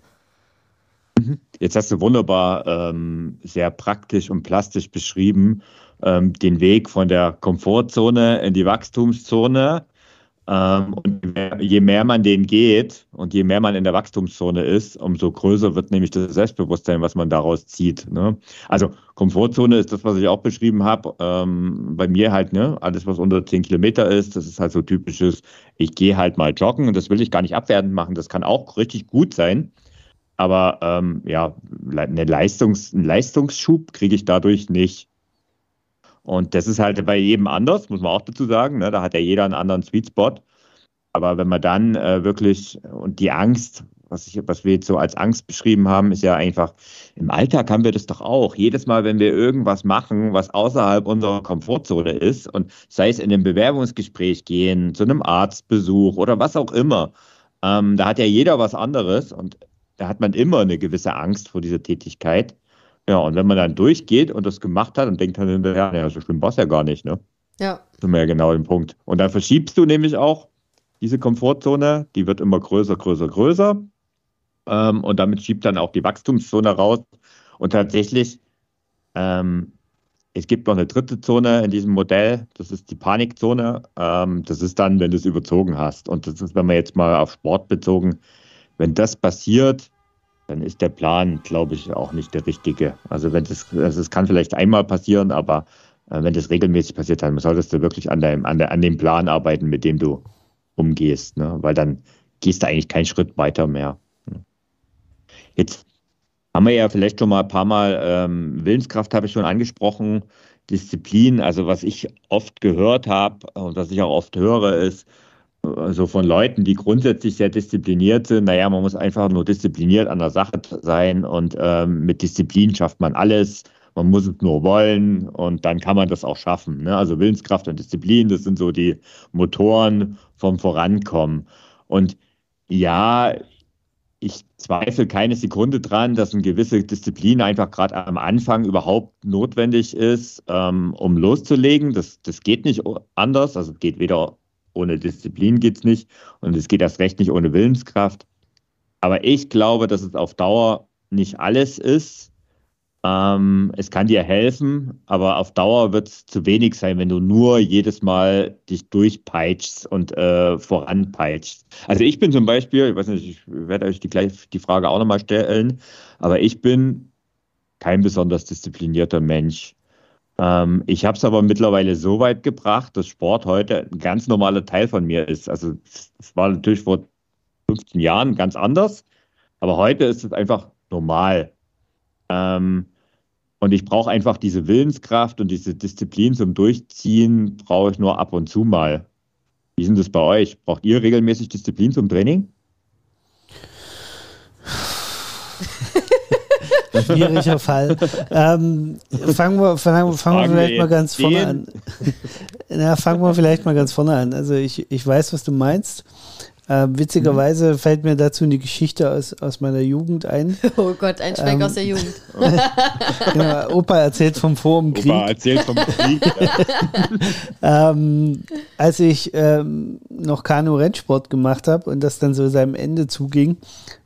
Mhm. Jetzt hast du wunderbar ähm, sehr praktisch und plastisch beschrieben, ähm, den Weg von der Komfortzone in die Wachstumszone und je mehr man den geht und je mehr man in der Wachstumszone ist, umso größer wird nämlich das Selbstbewusstsein, was man daraus zieht. Ne? Also Komfortzone ist das, was ich auch beschrieben habe. Ähm, bei mir halt, ne, alles, was unter 10 Kilometer ist, das ist halt so typisches, ich gehe halt mal joggen und das will ich gar nicht abwertend machen. Das kann auch richtig gut sein. Aber ähm, ja, eine Leistungs-, einen Leistungsschub kriege ich dadurch nicht. Und das ist halt bei jedem anders, muss man auch dazu sagen. Ne? Da hat ja jeder einen anderen Sweet Spot. Aber wenn man dann äh, wirklich, und die Angst, was, ich, was wir jetzt so als Angst beschrieben haben, ist ja einfach, im Alltag haben wir das doch auch. Jedes Mal, wenn wir irgendwas machen, was außerhalb unserer Komfortzone ist, und sei es in einem Bewerbungsgespräch gehen, zu einem Arztbesuch oder was auch immer, ähm, da hat ja jeder was anderes und da hat man immer eine gewisse Angst vor dieser Tätigkeit. Ja, und wenn man dann durchgeht und das gemacht hat und denkt dann hinterher, naja, so schlimm war es ja gar nicht, ne? Ja. Sind wir ja genau im Punkt. Und dann verschiebst du nämlich auch diese Komfortzone, die wird immer größer, größer, größer. Ähm, und damit schiebt dann auch die Wachstumszone raus. Und tatsächlich, ähm, es gibt noch eine dritte Zone in diesem Modell, das ist die Panikzone. Ähm, das ist dann, wenn du es überzogen hast. Und das ist, wenn man jetzt mal auf Sport bezogen, wenn das passiert, dann ist der Plan, glaube ich, auch nicht der richtige. Also wenn das, also es kann vielleicht einmal passieren, aber äh, wenn das regelmäßig passiert, dann solltest du wirklich an, deinem, an, der, an dem Plan arbeiten, mit dem du umgehst, ne? weil dann gehst du eigentlich keinen Schritt weiter mehr. Jetzt haben wir ja vielleicht schon mal ein paar Mal ähm, Willenskraft habe ich schon angesprochen, Disziplin. Also was ich oft gehört habe und was ich auch oft höre, ist also von Leuten, die grundsätzlich sehr diszipliniert sind. Naja, man muss einfach nur diszipliniert an der Sache sein und ähm, mit Disziplin schafft man alles. Man muss es nur wollen und dann kann man das auch schaffen. Ne? Also Willenskraft und Disziplin, das sind so die Motoren vom Vorankommen. Und ja, ich zweifle keine Sekunde dran, dass eine gewisse Disziplin einfach gerade am Anfang überhaupt notwendig ist, ähm, um loszulegen. Das, das geht nicht anders. Also geht weder ohne Disziplin geht es nicht und es geht erst recht nicht ohne Willenskraft. Aber ich glaube, dass es auf Dauer nicht alles ist. Ähm, es kann dir helfen, aber auf Dauer wird es zu wenig sein, wenn du nur jedes Mal dich durchpeitschst und äh, voranpeitschst. Also ich bin zum Beispiel, ich weiß nicht, ich werde euch die, gleich die Frage auch nochmal stellen, aber ich bin kein besonders disziplinierter Mensch. Ähm, ich habe es aber mittlerweile so weit gebracht, dass Sport heute ein ganz normaler Teil von mir ist. Also es war natürlich vor 15 Jahren ganz anders, aber heute ist es einfach normal. Ähm, und ich brauche einfach diese Willenskraft und diese Disziplin zum Durchziehen, brauche ich nur ab und zu mal. Wie denn das bei euch? Braucht ihr regelmäßig Disziplin zum Training? Schwieriger Fall. Ähm, fangen wir, fangen, fangen wir vielleicht mal ganz vorne an. Na, fangen wir vielleicht mal ganz vorne an. Also ich, ich weiß, was du meinst. Äh, witzigerweise mhm. fällt mir dazu eine Geschichte aus, aus meiner Jugend ein. Oh Gott, ein Schwenk ähm, aus der Jugend. ja, Opa erzählt vom Vor im Krieg. Opa erzählt vom Krieg. ähm, als ich ähm, noch Kanu-Rennsport gemacht habe und das dann so seinem Ende zuging,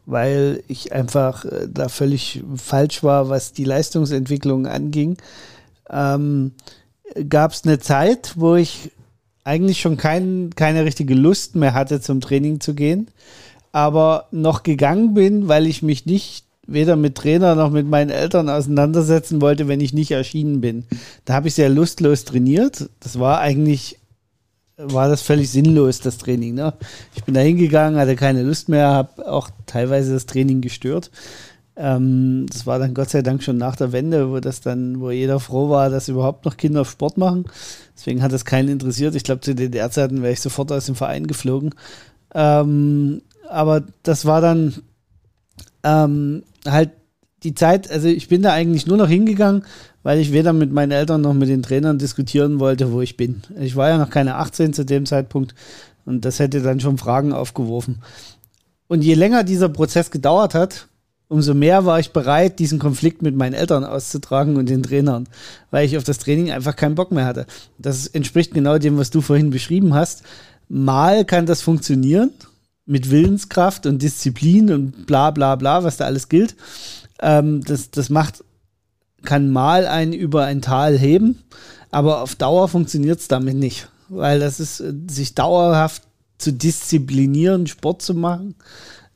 weil ich einfach äh, da völlig falsch war, was die Leistungsentwicklung anging, ähm, gab es eine Zeit, wo ich eigentlich schon kein, keine richtige Lust mehr hatte, zum Training zu gehen, aber noch gegangen bin, weil ich mich nicht weder mit Trainer noch mit meinen Eltern auseinandersetzen wollte, wenn ich nicht erschienen bin. Da habe ich sehr lustlos trainiert. Das war eigentlich, war das völlig sinnlos, das Training. Ne? Ich bin da hingegangen, hatte keine Lust mehr, habe auch teilweise das Training gestört. Ähm, das war dann Gott sei Dank schon nach der Wende, wo das dann, wo jeder froh war, dass überhaupt noch Kinder Sport machen. Deswegen hat das keinen interessiert. Ich glaube, zu DDR-Zeiten wäre ich sofort aus dem Verein geflogen. Ähm, aber das war dann ähm, halt die Zeit, also ich bin da eigentlich nur noch hingegangen, weil ich weder mit meinen Eltern noch mit den Trainern diskutieren wollte, wo ich bin. Ich war ja noch keine 18 zu dem Zeitpunkt und das hätte dann schon Fragen aufgeworfen. Und je länger dieser Prozess gedauert hat, umso mehr war ich bereit, diesen Konflikt mit meinen Eltern auszutragen und den Trainern, weil ich auf das Training einfach keinen Bock mehr hatte. Das entspricht genau dem, was du vorhin beschrieben hast. Mal kann das funktionieren mit Willenskraft und Disziplin und bla bla bla, was da alles gilt. Ähm, das, das macht, kann mal einen über ein Tal heben, aber auf Dauer funktioniert es damit nicht, weil das ist, äh, sich dauerhaft zu disziplinieren, Sport zu machen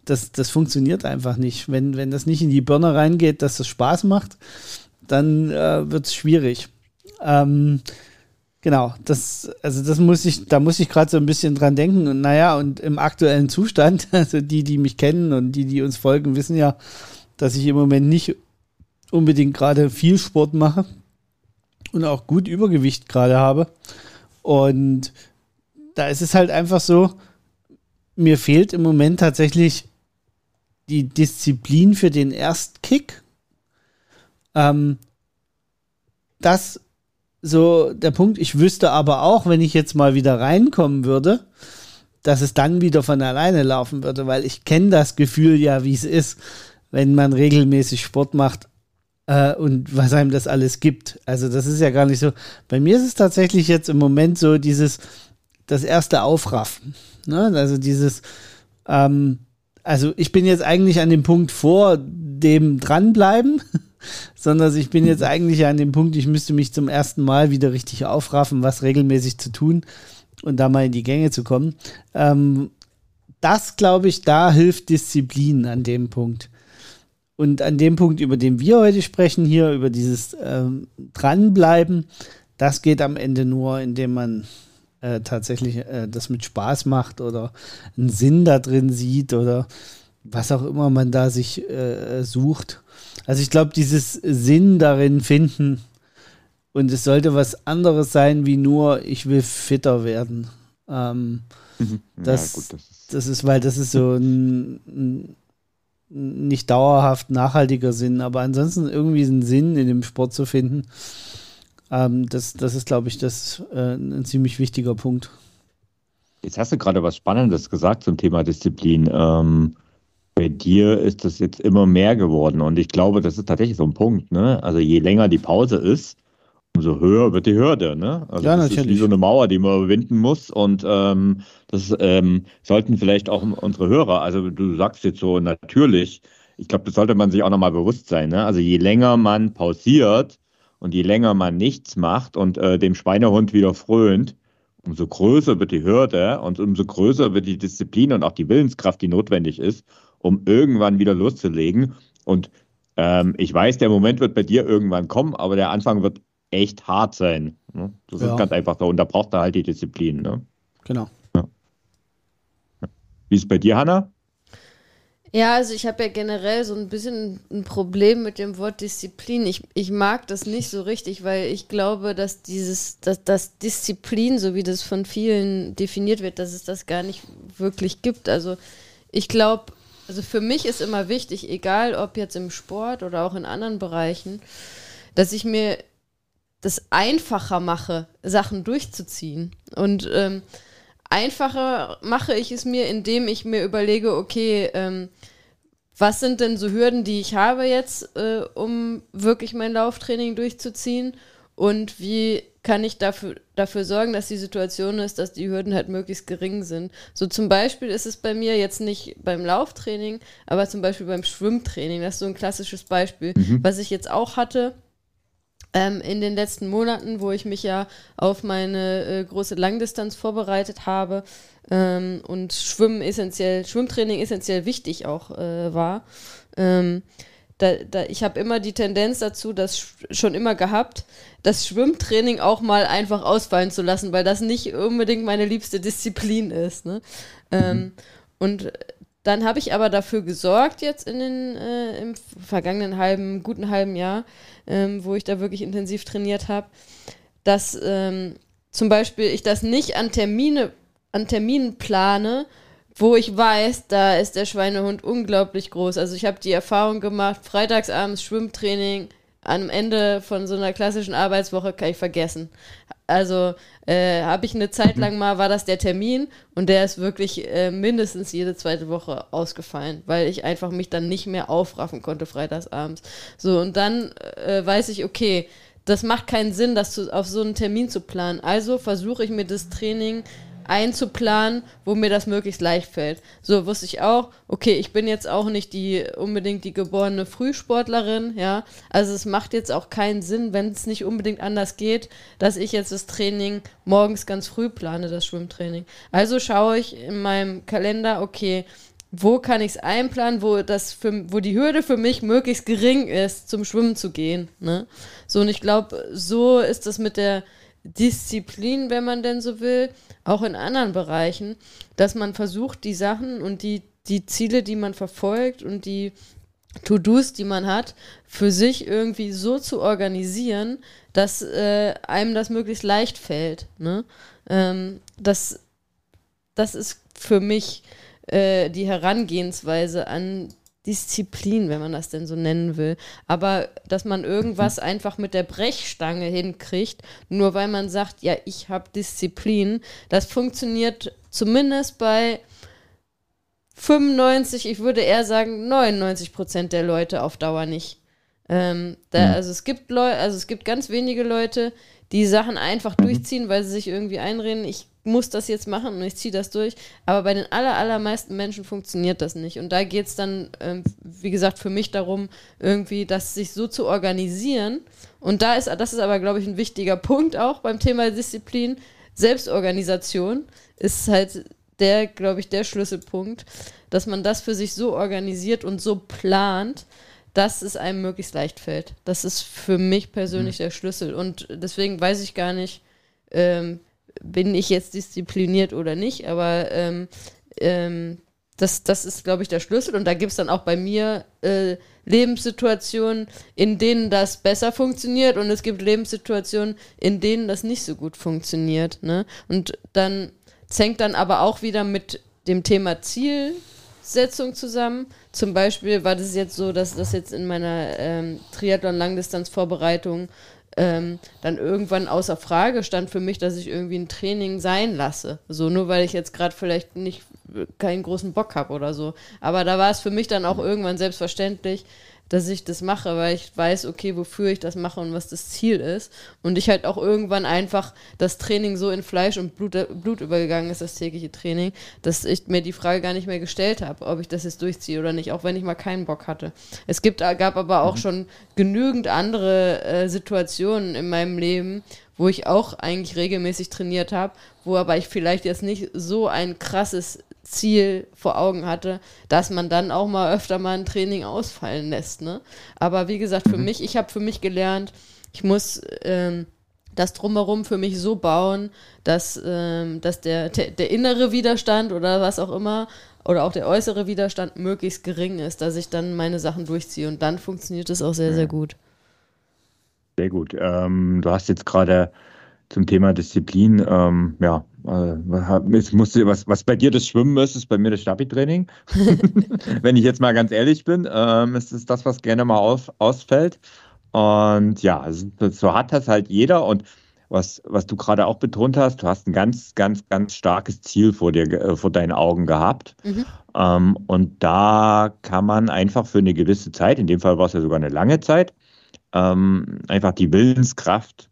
das, das funktioniert einfach nicht. Wenn, wenn das nicht in die Birne reingeht, dass das Spaß macht, dann äh, wird es schwierig. Ähm, genau, das, also das muss ich, da muss ich gerade so ein bisschen dran denken. Und naja, und im aktuellen Zustand, also die, die mich kennen und die, die uns folgen, wissen ja, dass ich im Moment nicht unbedingt gerade viel Sport mache und auch gut Übergewicht gerade habe. Und da ist es halt einfach so, mir fehlt im Moment tatsächlich die Disziplin für den Erstkick. Ähm, das so der Punkt. Ich wüsste aber auch, wenn ich jetzt mal wieder reinkommen würde, dass es dann wieder von alleine laufen würde, weil ich kenne das Gefühl ja, wie es ist, wenn man regelmäßig Sport macht äh, und was einem das alles gibt. Also das ist ja gar nicht so. Bei mir ist es tatsächlich jetzt im Moment so dieses, das erste Aufraffen. Ne? Also dieses, ähm, also ich bin jetzt eigentlich an dem Punkt vor dem dranbleiben. sondern ich bin jetzt eigentlich an dem Punkt, ich müsste mich zum ersten Mal wieder richtig aufraffen, was regelmäßig zu tun und da mal in die Gänge zu kommen. Ähm, das glaube ich, da hilft Disziplin an dem Punkt. Und an dem Punkt, über den wir heute sprechen, hier über dieses ähm, Dranbleiben, das geht am Ende nur, indem man äh, tatsächlich äh, das mit Spaß macht oder einen Sinn da drin sieht oder was auch immer man da sich äh, sucht. Also ich glaube, dieses Sinn darin finden und es sollte was anderes sein wie nur, ich will fitter werden. Ähm, mhm. das, ja, gut, das, ist das ist, weil das ist so ein, ein nicht dauerhaft nachhaltiger Sinn, aber ansonsten irgendwie einen Sinn in dem Sport zu finden, ähm, das, das ist, glaube ich, das äh, ein ziemlich wichtiger Punkt. Jetzt hast du gerade was Spannendes gesagt zum Thema Disziplin. Ähm, bei dir ist das jetzt immer mehr geworden und ich glaube, das ist tatsächlich so ein Punkt. Ne? Also je länger die Pause ist, umso höher wird die Hürde. Ne? Also ja, das natürlich. ist wie so eine Mauer, die man überwinden muss und ähm, das ähm, sollten vielleicht auch unsere Hörer, also du sagst jetzt so natürlich, ich glaube, das sollte man sich auch nochmal bewusst sein. Ne? Also je länger man pausiert und je länger man nichts macht und äh, dem Schweinehund wieder frönt, umso größer wird die Hürde und umso größer wird die Disziplin und auch die Willenskraft, die notwendig ist, um irgendwann wieder loszulegen. Und ähm, ich weiß, der Moment wird bei dir irgendwann kommen, aber der Anfang wird echt hart sein. Ne? Das ja. ist ganz einfach so. Und da braucht er halt die Disziplin. Ne? Genau. Ja. Wie ist es bei dir, Hanna? Ja, also ich habe ja generell so ein bisschen ein Problem mit dem Wort Disziplin. Ich, ich mag das nicht so richtig, weil ich glaube, dass dieses, dass das Disziplin, so wie das von vielen definiert wird, dass es das gar nicht wirklich gibt. Also ich glaube, also für mich ist immer wichtig, egal ob jetzt im Sport oder auch in anderen Bereichen, dass ich mir das einfacher mache, Sachen durchzuziehen. Und ähm, einfacher mache ich es mir, indem ich mir überlege, okay, ähm, was sind denn so Hürden, die ich habe jetzt, äh, um wirklich mein Lauftraining durchzuziehen? Und wie kann ich dafür, dafür sorgen, dass die Situation ist, dass die Hürden halt möglichst gering sind? So zum Beispiel ist es bei mir jetzt nicht beim Lauftraining, aber zum Beispiel beim Schwimmtraining. Das ist so ein klassisches Beispiel, mhm. was ich jetzt auch hatte. Ähm, in den letzten Monaten, wo ich mich ja auf meine äh, große Langdistanz vorbereitet habe, ähm, und Schwimmen essentiell, Schwimmtraining essentiell wichtig auch äh, war. Ähm, da, da, ich habe immer die Tendenz dazu, das schon immer gehabt, das Schwimmtraining auch mal einfach ausfallen zu lassen, weil das nicht unbedingt meine liebste Disziplin ist. Ne? Ähm, mhm. und dann habe ich aber dafür gesorgt, jetzt in den, äh, im vergangenen halben, guten halben Jahr, ähm, wo ich da wirklich intensiv trainiert habe, dass ähm, zum Beispiel ich das nicht an Termine an Terminen plane, wo ich weiß, da ist der Schweinehund unglaublich groß. Also ich habe die Erfahrung gemacht, freitagsabends Schwimmtraining, am Ende von so einer klassischen Arbeitswoche kann ich vergessen. Also äh, habe ich eine Zeit lang mal, war das der Termin und der ist wirklich äh, mindestens jede zweite Woche ausgefallen, weil ich einfach mich dann nicht mehr aufraffen konnte freitagsabends. So, und dann äh, weiß ich, okay, das macht keinen Sinn, das zu, auf so einen Termin zu planen. Also versuche ich mir das Training einzuplanen, wo mir das möglichst leicht fällt. So wusste ich auch, okay, ich bin jetzt auch nicht die unbedingt die geborene Frühsportlerin, ja. Also es macht jetzt auch keinen Sinn, wenn es nicht unbedingt anders geht, dass ich jetzt das Training morgens ganz früh plane, das Schwimmtraining. Also schaue ich in meinem Kalender, okay, wo kann ich es einplanen, wo das für, wo die Hürde für mich möglichst gering ist, zum Schwimmen zu gehen. Ne? So, und ich glaube, so ist das mit der Disziplin, wenn man denn so will, auch in anderen Bereichen, dass man versucht, die Sachen und die, die Ziele, die man verfolgt und die To-Dos, die man hat, für sich irgendwie so zu organisieren, dass äh, einem das möglichst leicht fällt. Ne? Ähm, das, das ist für mich äh, die Herangehensweise an Disziplin, wenn man das denn so nennen will. Aber dass man irgendwas mhm. einfach mit der Brechstange hinkriegt, nur weil man sagt, ja, ich habe Disziplin, das funktioniert zumindest bei 95, ich würde eher sagen 99 Prozent der Leute auf Dauer nicht. Ähm, da, mhm. Also es gibt Leute, also es gibt ganz wenige Leute, die Sachen einfach mhm. durchziehen, weil sie sich irgendwie einreden, ich muss das jetzt machen und ich ziehe das durch. Aber bei den aller, allermeisten Menschen funktioniert das nicht. Und da geht es dann, ähm, wie gesagt, für mich darum, irgendwie das sich so zu organisieren. Und da ist, das ist aber, glaube ich, ein wichtiger Punkt auch beim Thema Disziplin. Selbstorganisation ist halt der, glaube ich, der Schlüsselpunkt, dass man das für sich so organisiert und so plant, dass es einem möglichst leicht fällt. Das ist für mich persönlich mhm. der Schlüssel. Und deswegen weiß ich gar nicht, ähm, bin ich jetzt diszipliniert oder nicht, aber ähm, ähm, das, das ist, glaube ich, der Schlüssel. Und da gibt es dann auch bei mir äh, Lebenssituationen, in denen das besser funktioniert und es gibt Lebenssituationen, in denen das nicht so gut funktioniert. Ne? Und dann hängt dann aber auch wieder mit dem Thema Zielsetzung zusammen. Zum Beispiel war das jetzt so, dass das jetzt in meiner ähm, Triathlon-Langdistanz-Vorbereitung ähm, dann irgendwann außer Frage stand für mich, dass ich irgendwie ein Training sein lasse. So, nur weil ich jetzt gerade vielleicht nicht keinen großen Bock habe oder so. Aber da war es für mich dann auch irgendwann selbstverständlich, dass ich das mache, weil ich weiß, okay, wofür ich das mache und was das Ziel ist. Und ich halt auch irgendwann einfach das Training so in Fleisch und Blut, Blut übergegangen ist, das tägliche Training, dass ich mir die Frage gar nicht mehr gestellt habe, ob ich das jetzt durchziehe oder nicht, auch wenn ich mal keinen Bock hatte. Es gibt, gab aber auch mhm. schon genügend andere äh, Situationen in meinem Leben, wo ich auch eigentlich regelmäßig trainiert habe, wo aber ich vielleicht jetzt nicht so ein krasses Ziel vor Augen hatte, dass man dann auch mal öfter mal ein Training ausfallen lässt. Ne? Aber wie gesagt, für mhm. mich, ich habe für mich gelernt, ich muss ähm, das drumherum für mich so bauen, dass, ähm, dass der, der innere Widerstand oder was auch immer oder auch der äußere Widerstand möglichst gering ist, dass ich dann meine Sachen durchziehe und dann funktioniert es auch sehr, sehr gut. Sehr gut. Ähm, du hast jetzt gerade zum Thema Disziplin, ähm, ja, äh, es musste, was, was bei dir das Schwimmen ist, ist bei mir das Stabi-Training. Wenn ich jetzt mal ganz ehrlich bin, ähm, ist es das, was gerne mal auf, ausfällt. Und ja, so hat das halt jeder. Und was, was du gerade auch betont hast, du hast ein ganz, ganz, ganz starkes Ziel vor dir, äh, vor deinen Augen gehabt. Mhm. Ähm, und da kann man einfach für eine gewisse Zeit, in dem Fall war es ja sogar eine lange Zeit, ähm, einfach die Willenskraft,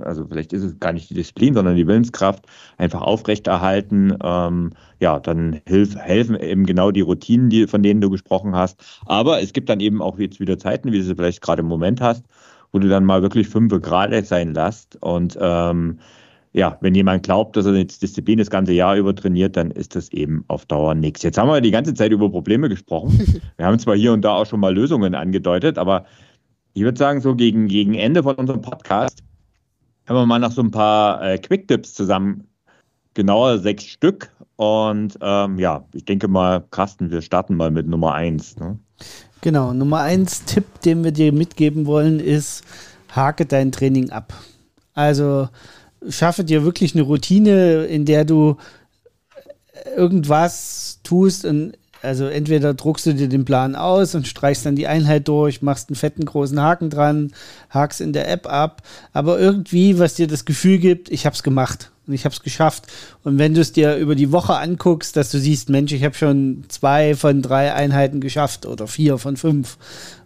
also vielleicht ist es gar nicht die Disziplin, sondern die Willenskraft einfach aufrechterhalten. Ähm, ja, dann hilf, helfen eben genau die Routinen, die, von denen du gesprochen hast. Aber es gibt dann eben auch jetzt wieder Zeiten, wie du sie vielleicht gerade im Moment hast, wo du dann mal wirklich fünf Grad sein lässt. Und ähm, ja, wenn jemand glaubt, dass er jetzt Disziplin das ganze Jahr über trainiert, dann ist das eben auf Dauer nichts. Jetzt haben wir die ganze Zeit über Probleme gesprochen. Wir haben zwar hier und da auch schon mal Lösungen angedeutet, aber ich würde sagen, so gegen, gegen Ende von unserem Podcast haben wir mal noch so ein paar äh, Quick-Tipps zusammen. Genauer sechs Stück. Und ähm, ja, ich denke mal, Carsten, wir starten mal mit Nummer eins. Ne? Genau, Nummer eins Tipp, den wir dir mitgeben wollen, ist, hake dein Training ab. Also schaffe dir wirklich eine Routine, in der du irgendwas tust und also entweder druckst du dir den Plan aus und streichst dann die Einheit durch, machst einen fetten großen Haken dran, hakst in der App ab, aber irgendwie, was dir das Gefühl gibt, ich habe es gemacht und ich habe es geschafft. Und wenn du es dir über die Woche anguckst, dass du siehst, Mensch, ich habe schon zwei von drei Einheiten geschafft oder vier von fünf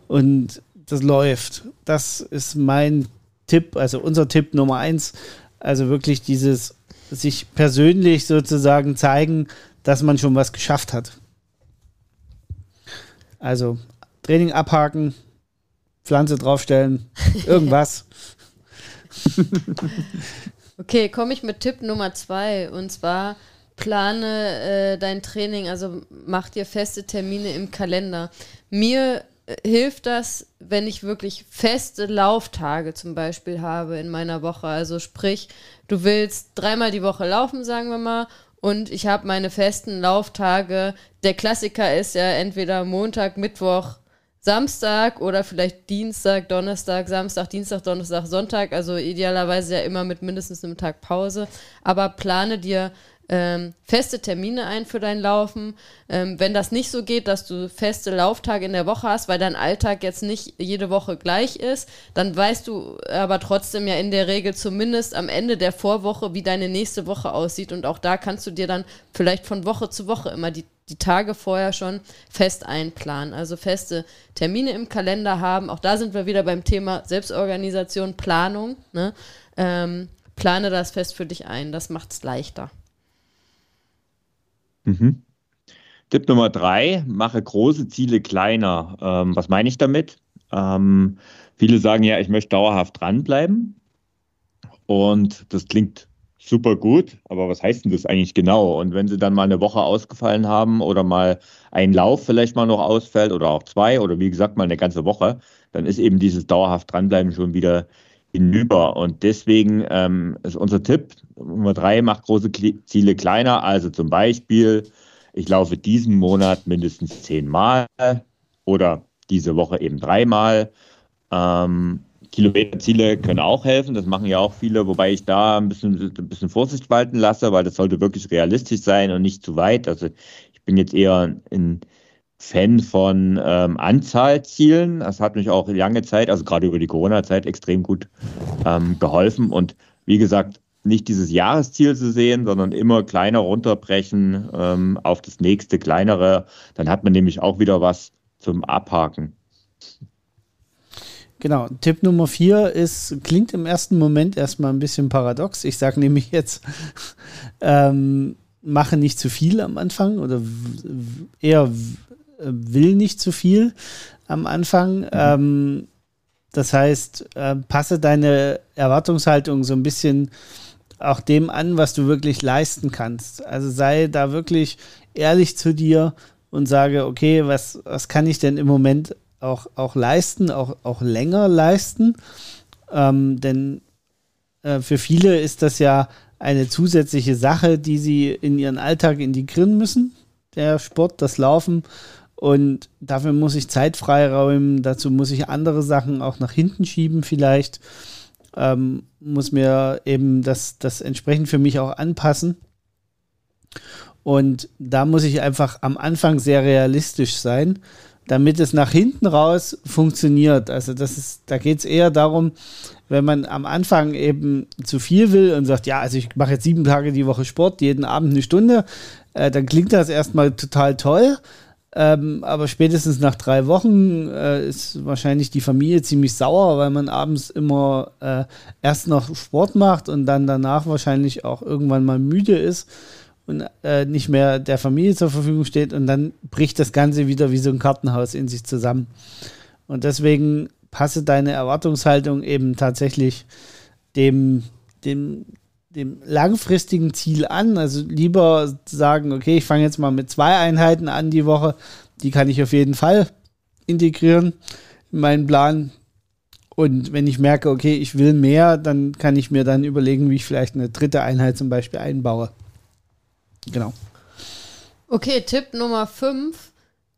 und das läuft. Das ist mein Tipp, also unser Tipp Nummer eins. Also wirklich dieses sich persönlich sozusagen zeigen, dass man schon was geschafft hat. Also Training abhaken, Pflanze draufstellen, irgendwas. okay, komme ich mit Tipp Nummer zwei und zwar plane äh, dein Training, also mach dir feste Termine im Kalender. Mir äh, hilft das, wenn ich wirklich feste Lauftage zum Beispiel habe in meiner Woche. Also sprich, du willst dreimal die Woche laufen, sagen wir mal, und ich habe meine festen Lauftage. Der Klassiker ist ja entweder Montag, Mittwoch, Samstag oder vielleicht Dienstag, Donnerstag, Samstag, Dienstag, Donnerstag, Sonntag. Also idealerweise ja immer mit mindestens einem Tag Pause. Aber plane dir ähm, feste Termine ein für dein Laufen. Ähm, wenn das nicht so geht, dass du feste Lauftage in der Woche hast, weil dein Alltag jetzt nicht jede Woche gleich ist, dann weißt du aber trotzdem ja in der Regel zumindest am Ende der Vorwoche, wie deine nächste Woche aussieht. Und auch da kannst du dir dann vielleicht von Woche zu Woche immer die die Tage vorher schon fest einplanen. Also feste Termine im Kalender haben. Auch da sind wir wieder beim Thema Selbstorganisation, Planung. Ne? Ähm, plane das fest für dich ein. Das macht es leichter. Mhm. Tipp Nummer drei, mache große Ziele kleiner. Ähm, was meine ich damit? Ähm, viele sagen ja, ich möchte dauerhaft dranbleiben. Und das klingt super gut, aber was heißt denn das eigentlich genau? Und wenn sie dann mal eine Woche ausgefallen haben oder mal ein Lauf vielleicht mal noch ausfällt oder auch zwei oder wie gesagt mal eine ganze Woche, dann ist eben dieses dauerhaft dranbleiben schon wieder hinüber. Und deswegen ähm, ist unser Tipp Nummer drei, macht große Ziele kleiner. Also zum Beispiel, ich laufe diesen Monat mindestens zehnmal oder diese Woche eben dreimal. Ähm, Kilometerziele können auch helfen, das machen ja auch viele, wobei ich da ein bisschen, ein bisschen Vorsicht walten lasse, weil das sollte wirklich realistisch sein und nicht zu weit. Also ich bin jetzt eher ein Fan von ähm, Anzahlzielen. Das hat mich auch lange Zeit, also gerade über die Corona-Zeit, extrem gut ähm, geholfen. Und wie gesagt, nicht dieses Jahresziel zu sehen, sondern immer kleiner runterbrechen ähm, auf das nächste kleinere. Dann hat man nämlich auch wieder was zum Abhaken. Genau, Tipp Nummer vier ist, klingt im ersten Moment erstmal ein bisschen paradox. Ich sage nämlich jetzt, ähm, mache nicht zu viel am Anfang oder eher will nicht zu viel am Anfang. Mhm. Ähm, das heißt, äh, passe deine Erwartungshaltung so ein bisschen auch dem an, was du wirklich leisten kannst. Also sei da wirklich ehrlich zu dir und sage, okay, was, was kann ich denn im Moment auch, auch leisten, auch, auch länger leisten. Ähm, denn äh, für viele ist das ja eine zusätzliche Sache, die sie in ihren Alltag integrieren müssen. Der Sport, das Laufen. Und dafür muss ich Zeit freiräumen. Dazu muss ich andere Sachen auch nach hinten schieben, vielleicht. Ähm, muss mir eben das, das entsprechend für mich auch anpassen. Und da muss ich einfach am Anfang sehr realistisch sein damit es nach hinten raus funktioniert. Also das ist, da geht es eher darum, wenn man am Anfang eben zu viel will und sagt, ja, also ich mache jetzt sieben Tage die Woche Sport, jeden Abend eine Stunde, äh, dann klingt das erstmal total toll. Ähm, aber spätestens nach drei Wochen äh, ist wahrscheinlich die Familie ziemlich sauer, weil man abends immer äh, erst noch Sport macht und dann danach wahrscheinlich auch irgendwann mal müde ist und äh, nicht mehr der Familie zur Verfügung steht und dann bricht das Ganze wieder wie so ein Kartenhaus in sich zusammen. Und deswegen passe deine Erwartungshaltung eben tatsächlich dem, dem, dem langfristigen Ziel an. Also lieber sagen, okay, ich fange jetzt mal mit zwei Einheiten an die Woche. Die kann ich auf jeden Fall integrieren in meinen Plan. Und wenn ich merke, okay, ich will mehr, dann kann ich mir dann überlegen, wie ich vielleicht eine dritte Einheit zum Beispiel einbaue. Genau. Okay, Tipp Nummer 5.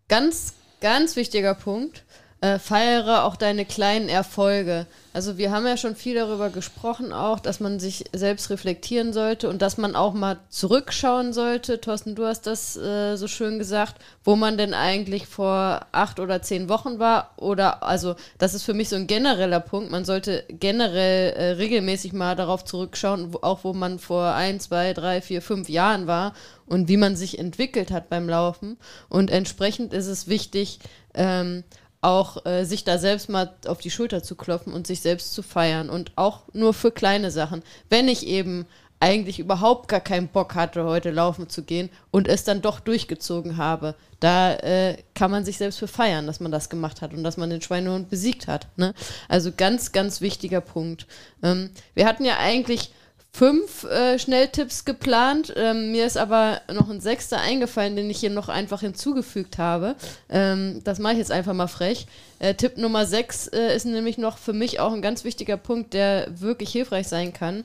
Ganz, ganz wichtiger Punkt. Äh, feiere auch deine kleinen Erfolge. Also wir haben ja schon viel darüber gesprochen auch, dass man sich selbst reflektieren sollte und dass man auch mal zurückschauen sollte. Thorsten, du hast das äh, so schön gesagt, wo man denn eigentlich vor acht oder zehn Wochen war. Oder also das ist für mich so ein genereller Punkt. Man sollte generell äh, regelmäßig mal darauf zurückschauen, wo, auch wo man vor ein, zwei, drei, vier, fünf Jahren war und wie man sich entwickelt hat beim Laufen. Und entsprechend ist es wichtig, ähm, auch äh, sich da selbst mal auf die Schulter zu klopfen und sich selbst zu feiern und auch nur für kleine Sachen. Wenn ich eben eigentlich überhaupt gar keinen Bock hatte, heute laufen zu gehen und es dann doch durchgezogen habe, da äh, kann man sich selbst für feiern, dass man das gemacht hat und dass man den Schweinehund besiegt hat. Ne? Also ganz, ganz wichtiger Punkt. Ähm, wir hatten ja eigentlich fünf äh, Schnelltipps geplant. Ähm, mir ist aber noch ein sechster eingefallen, den ich hier noch einfach hinzugefügt habe. Ähm, das mache ich jetzt einfach mal frech. Äh, Tipp Nummer sechs äh, ist nämlich noch für mich auch ein ganz wichtiger Punkt, der wirklich hilfreich sein kann.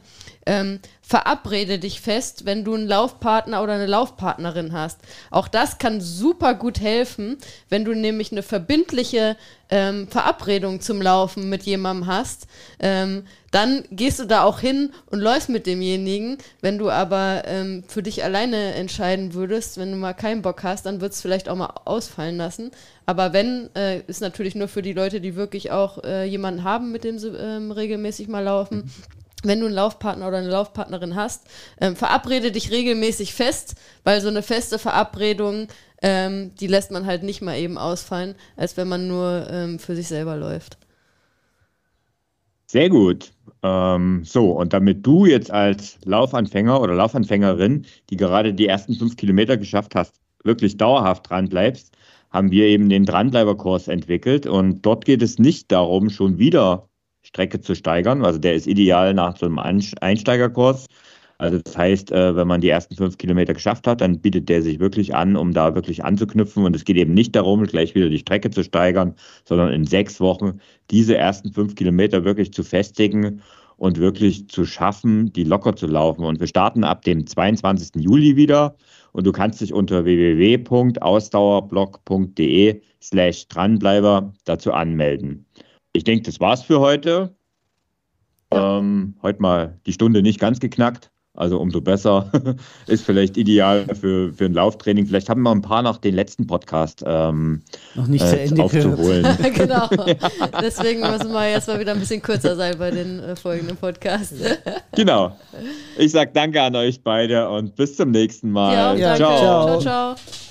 Ähm, verabrede dich fest, wenn du einen Laufpartner oder eine Laufpartnerin hast. Auch das kann super gut helfen, wenn du nämlich eine verbindliche ähm, Verabredung zum Laufen mit jemandem hast. Ähm, dann gehst du da auch hin und läufst mit demjenigen. Wenn du aber ähm, für dich alleine entscheiden würdest, wenn du mal keinen Bock hast, dann würdest du vielleicht auch mal ausfallen lassen. Aber wenn, äh, ist natürlich nur für die Leute, die wirklich auch äh, jemanden haben, mit dem sie ähm, regelmäßig mal laufen. Wenn du einen Laufpartner oder eine Laufpartnerin hast, ähm, verabrede dich regelmäßig fest, weil so eine feste Verabredung ähm, die lässt man halt nicht mal eben ausfallen, als wenn man nur ähm, für sich selber läuft. Sehr gut. Ähm, so, und damit du jetzt als Laufanfänger oder Laufanfängerin, die gerade die ersten fünf Kilometer geschafft hast, wirklich dauerhaft dran bleibst, haben wir eben den Dranbleiberkurs entwickelt. Und dort geht es nicht darum, schon wieder Strecke zu steigern. Also der ist ideal nach so einem Einsteigerkurs. Also das heißt, äh, wenn man die ersten fünf Kilometer geschafft hat, dann bietet der sich wirklich an, um da wirklich anzuknüpfen. Und es geht eben nicht darum, gleich wieder die Strecke zu steigern, sondern in sechs Wochen diese ersten fünf Kilometer wirklich zu festigen und wirklich zu schaffen, die locker zu laufen. Und wir starten ab dem 22. Juli wieder. Und du kannst dich unter www.ausdauerblog.de slash dranbleiber dazu anmelden. Ich denke, das war's für heute. Ja. Ähm, heute mal die Stunde nicht ganz geknackt. Also umso besser. ist vielleicht ideal für, für ein Lauftraining. Vielleicht haben wir ein paar noch den letzten Podcast ähm, noch nicht äh, zu Ende aufzuholen. genau. Deswegen müssen wir jetzt mal wieder ein bisschen kürzer sein bei den äh, folgenden Podcasts. genau. Ich sage danke an euch beide und bis zum nächsten Mal. Ja, ciao. ciao, ciao.